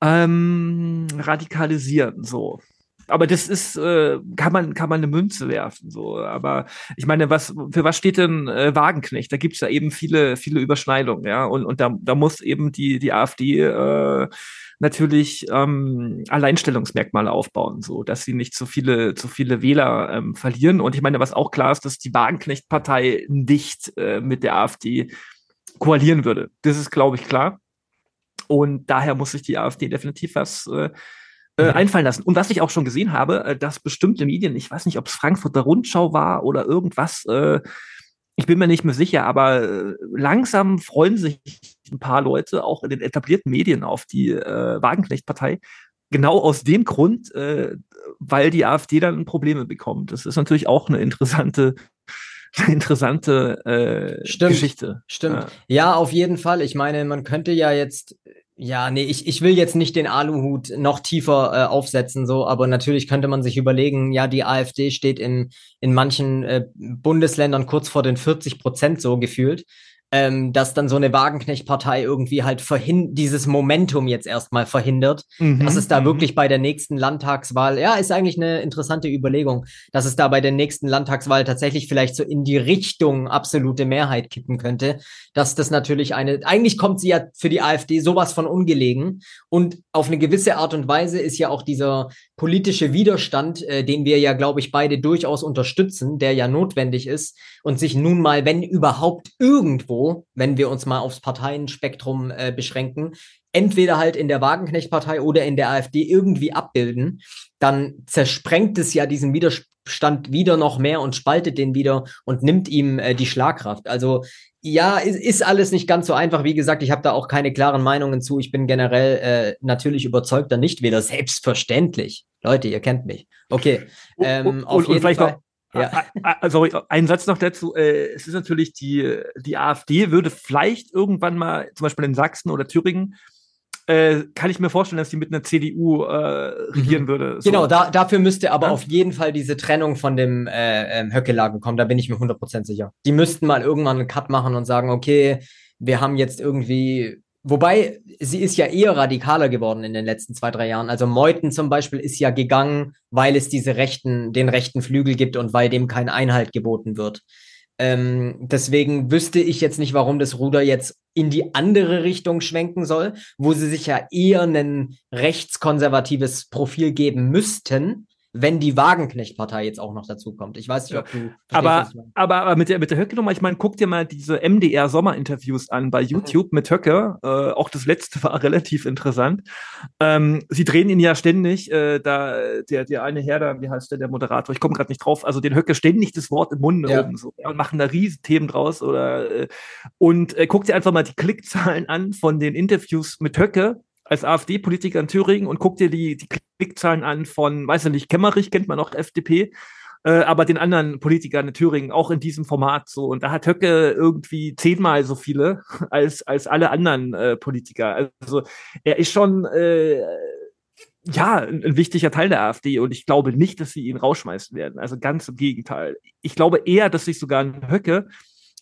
ähm, radikalisieren. So aber das ist, äh, kann man, kann man eine Münze werfen, so. Aber ich meine, was, für was steht denn äh, Wagenknecht? Da gibt's ja eben viele, viele Überschneidungen, ja. Und, und da, da muss eben die, die AfD äh, natürlich ähm, Alleinstellungsmerkmale aufbauen, so dass sie nicht zu viele, zu viele Wähler ähm, verlieren. Und ich meine, was auch klar ist, dass die Wagenknecht-Partei nicht äh, mit der AfD koalieren würde. Das ist, glaube ich, klar. Und daher muss sich die AfD definitiv was äh, äh, einfallen lassen. Und was ich auch schon gesehen habe, äh, dass bestimmte Medien, ich weiß nicht, ob es Frankfurter Rundschau war oder irgendwas, äh, ich bin mir nicht mehr sicher, aber äh, langsam freuen sich ein paar Leute auch in den etablierten Medien auf die äh, Wagenknecht-Partei. Genau aus dem Grund, äh, weil die AfD dann Probleme bekommt. Das ist natürlich auch eine interessante interessante äh, stimmt, Geschichte. Stimmt. Ja. ja, auf jeden Fall. Ich meine, man könnte ja jetzt ja, nee, ich, ich will jetzt nicht den Aluhut noch tiefer äh, aufsetzen, so, aber natürlich könnte man sich überlegen, ja, die AfD steht in, in manchen äh, Bundesländern kurz vor den 40 Prozent so gefühlt ähm, dass dann so eine Wagenknecht-Partei irgendwie halt dieses Momentum jetzt erstmal verhindert, mhm. dass es da mhm. wirklich bei der nächsten Landtagswahl, ja, ist eigentlich eine interessante Überlegung, dass es da bei der nächsten Landtagswahl tatsächlich vielleicht so in die Richtung absolute Mehrheit kippen könnte, dass das natürlich eine, eigentlich kommt sie ja für die AfD sowas von ungelegen und auf eine gewisse Art und Weise ist ja auch dieser politische Widerstand, äh, den wir ja, glaube ich, beide durchaus unterstützen, der ja notwendig ist und sich nun mal, wenn überhaupt irgendwo, wenn wir uns mal aufs Parteienspektrum äh, beschränken, entweder halt in der Wagenknecht-Partei oder in der AfD irgendwie abbilden, dann zersprengt es ja diesen Widerstand wieder noch mehr und spaltet den wieder und nimmt ihm äh, die Schlagkraft. Also ja, ist, ist alles nicht ganz so einfach. Wie gesagt, ich habe da auch keine klaren Meinungen zu. Ich bin generell äh, natürlich überzeugter Nichtwähler. Selbstverständlich. Leute, ihr kennt mich. Okay. Ähm, und, auf jeden vielleicht Fall. Noch ja. Also ein Satz noch dazu. Äh, es ist natürlich die, die AfD würde vielleicht irgendwann mal, zum Beispiel in Sachsen oder Thüringen, äh, kann ich mir vorstellen, dass sie mit einer CDU äh, regieren mhm. würde. So. Genau, da, dafür müsste aber ja? auf jeden Fall diese Trennung von dem äh, ähm, Höckelagen kommen, da bin ich mir 100% sicher. Die müssten mal irgendwann einen Cut machen und sagen, okay, wir haben jetzt irgendwie Wobei, sie ist ja eher radikaler geworden in den letzten zwei, drei Jahren. Also Meuthen zum Beispiel ist ja gegangen, weil es diese rechten, den rechten Flügel gibt und weil dem kein Einhalt geboten wird. Ähm, deswegen wüsste ich jetzt nicht, warum das Ruder jetzt in die andere Richtung schwenken soll, wo sie sich ja eher ein rechtskonservatives Profil geben müssten, wenn die Wagenknecht-Partei jetzt auch noch dazu kommt. Ich weiß nicht, ob du. Aber, aber, aber mit der, mit der Höcke-Nummer, ich meine, guck dir mal diese MDR-Sommerinterviews an bei YouTube mit Höcke. Äh, auch das letzte war relativ interessant. Ähm, sie drehen ihn ja ständig, äh, da der, der eine Herr da, wie heißt der, der Moderator, ich komme gerade nicht drauf, also den Höcke ständig das Wort im Munde ja. oben so ja, und machen da riesen Themen draus. Oder äh, und äh, guck dir einfach mal die Klickzahlen an von den Interviews mit Höcke als AfD-Politiker in Thüringen und guck dir die, die Klickzahlen an von, weiß ich nicht, Kemmerich kennt man auch FDP, äh, aber den anderen Politikern in Thüringen auch in diesem Format so. Und da hat Höcke irgendwie zehnmal so viele als, als alle anderen äh, Politiker. Also er ist schon äh, ja, ein, ein, wichtiger Teil der AfD und ich glaube nicht, dass sie ihn rausschmeißen werden. Also ganz im Gegenteil. Ich glaube eher, dass sich sogar ein Höcke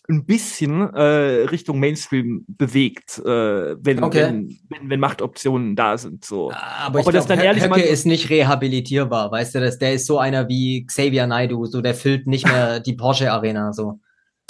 ein bisschen äh, Richtung Mainstream bewegt, äh, wenn, okay. wenn, wenn, wenn, Machtoptionen da sind. So. Aber ich glaube, Höcke ist nicht rehabilitierbar, weißt du, das, der ist so einer wie Xavier Naidu, so der füllt nicht mehr die Porsche Arena so.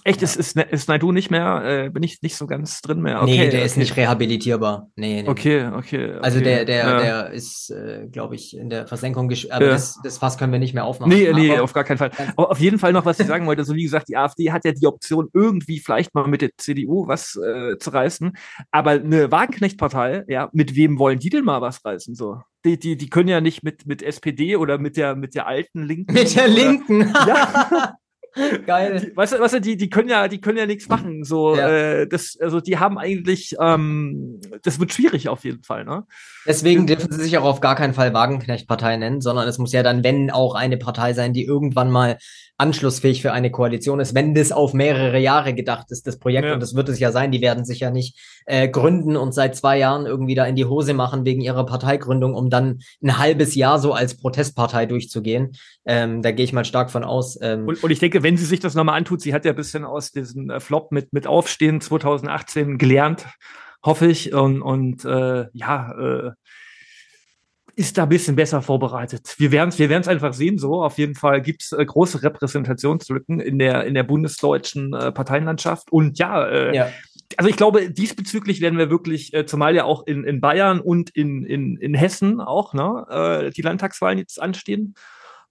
Echt, ja. ist, ist, ist Naidu nicht mehr, äh, bin ich nicht so ganz drin mehr? Okay, nee, der okay. ist nicht rehabilitierbar. Nee, nee. Okay, okay, okay. Also der, der, ja. der ist, äh, glaube ich, in der Versenkung, aber ja. das, das Fass können wir nicht mehr aufmachen. Nee, nee, auf gar keinen Fall. Aber auf jeden Fall noch, was ich sagen wollte, so wie gesagt, die AfD hat ja die Option, irgendwie vielleicht mal mit der CDU was äh, zu reißen. Aber eine Wagenknecht-Partei, ja, mit wem wollen die denn mal was reißen? So? Die, die, die können ja nicht mit, mit SPD oder mit der, mit der alten Linken. Mit der Linken. ja. Geil. Die, weißt du, weißt du, die, die können ja, die können ja nichts machen. So, ja. äh, das, also die haben eigentlich, ähm, das wird schwierig auf jeden Fall, ne? Deswegen dürfen sie sich auch auf gar keinen Fall Wagenknecht-Partei nennen, sondern es muss ja dann, wenn auch eine Partei sein, die irgendwann mal anschlussfähig für eine Koalition ist, wenn das auf mehrere Jahre gedacht ist, das Projekt, ja. und das wird es ja sein, die werden sich ja nicht äh, gründen und seit zwei Jahren irgendwie da in die Hose machen wegen ihrer Parteigründung, um dann ein halbes Jahr so als Protestpartei durchzugehen. Ähm, da gehe ich mal stark von aus. Ähm, und, und, ich denke, wenn sie sich das nochmal antut, sie hat ja ein bisschen aus diesem äh, Flop mit, mit Aufstehen 2018 gelernt, hoffe ich. Und, und äh, ja, äh, ist da ein bisschen besser vorbereitet. Wir werden es wir werden's einfach sehen. So, auf jeden Fall gibt es äh, große Repräsentationslücken in der, in der bundesdeutschen äh, Parteienlandschaft. Und ja, äh, ja, also ich glaube, diesbezüglich werden wir wirklich, äh, zumal ja auch in, in Bayern und in, in, in Hessen auch, ne, äh, die Landtagswahlen jetzt anstehen,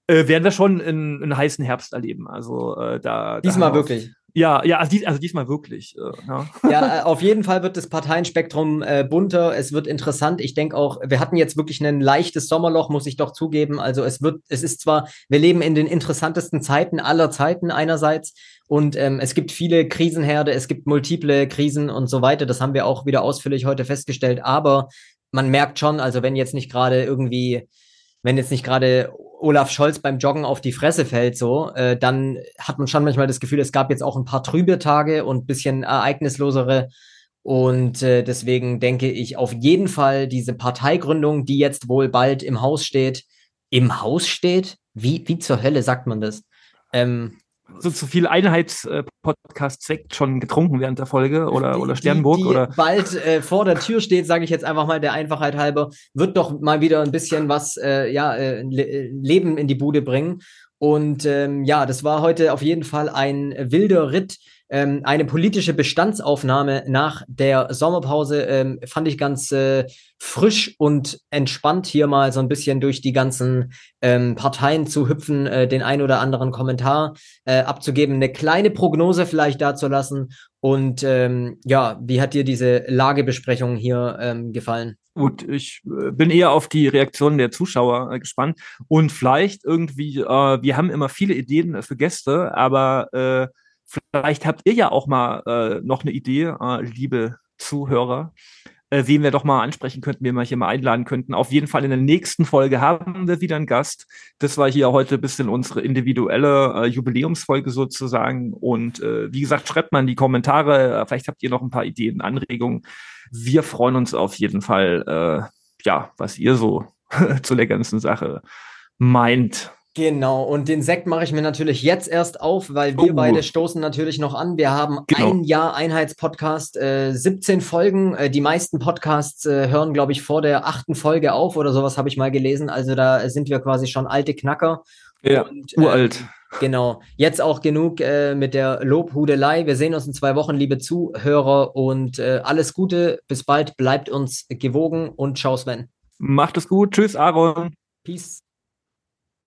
äh, werden wir schon einen, einen heißen Herbst erleben. Also äh, da. Diesmal wirklich. Ja, ja, also, dies, also diesmal wirklich. Äh, ja. ja, äh, auf jeden Fall wird das Parteienspektrum äh, bunter. Es wird interessant. Ich denke auch, wir hatten jetzt wirklich ein leichtes Sommerloch, muss ich doch zugeben. Also es wird, es ist zwar, wir leben in den interessantesten Zeiten aller Zeiten einerseits und ähm, es gibt viele Krisenherde, es gibt multiple Krisen und so weiter. Das haben wir auch wieder ausführlich heute festgestellt. Aber man merkt schon, also wenn jetzt nicht gerade irgendwie wenn jetzt nicht gerade Olaf Scholz beim Joggen auf die Fresse fällt, so, äh, dann hat man schon manchmal das Gefühl, es gab jetzt auch ein paar trübe Tage und bisschen ereignislosere. Und äh, deswegen denke ich auf jeden Fall diese Parteigründung, die jetzt wohl bald im Haus steht, im Haus steht? Wie, wie zur Hölle sagt man das? Ähm, so zu viel Einheits-Podcast-Sekt schon getrunken während der Folge oder, die, oder Sternburg? Die, die oder? bald äh, vor der Tür steht, sage ich jetzt einfach mal der Einfachheit halber, wird doch mal wieder ein bisschen was, äh, ja, äh, Leben in die Bude bringen. Und ähm, ja, das war heute auf jeden Fall ein wilder Ritt ähm, eine politische Bestandsaufnahme nach der Sommerpause ähm, fand ich ganz äh, frisch und entspannt hier mal so ein bisschen durch die ganzen ähm, Parteien zu hüpfen, äh, den ein oder anderen Kommentar äh, abzugeben, eine kleine Prognose vielleicht dazulassen. Und ähm, ja, wie hat dir diese Lagebesprechung hier ähm, gefallen? Gut, ich äh, bin eher auf die Reaktionen der Zuschauer äh, gespannt und vielleicht irgendwie, äh, wir haben immer viele Ideen für Gäste, aber äh, Vielleicht habt ihr ja auch mal äh, noch eine Idee, äh, liebe Zuhörer, äh, wen wir doch mal ansprechen könnten, wen wir hier mal einladen könnten. Auf jeden Fall in der nächsten Folge haben wir wieder einen Gast. Das war hier heute ein bisschen unsere individuelle äh, Jubiläumsfolge sozusagen. Und äh, wie gesagt, schreibt mal in die Kommentare. Vielleicht habt ihr noch ein paar Ideen, Anregungen. Wir freuen uns auf jeden Fall, äh, ja, was ihr so zu der ganzen Sache meint. Genau, und den Sekt mache ich mir natürlich jetzt erst auf, weil wir oh. beide stoßen natürlich noch an. Wir haben genau. ein Jahr Einheitspodcast, äh, 17 Folgen. Äh, die meisten Podcasts äh, hören, glaube ich, vor der achten Folge auf oder sowas habe ich mal gelesen. Also da sind wir quasi schon alte Knacker. Ja, und, uralt. Äh, genau, jetzt auch genug äh, mit der Lobhudelei. Wir sehen uns in zwei Wochen, liebe Zuhörer, und äh, alles Gute. Bis bald, bleibt uns gewogen und ciao Sven. Macht es gut. Tschüss, Aaron. Peace.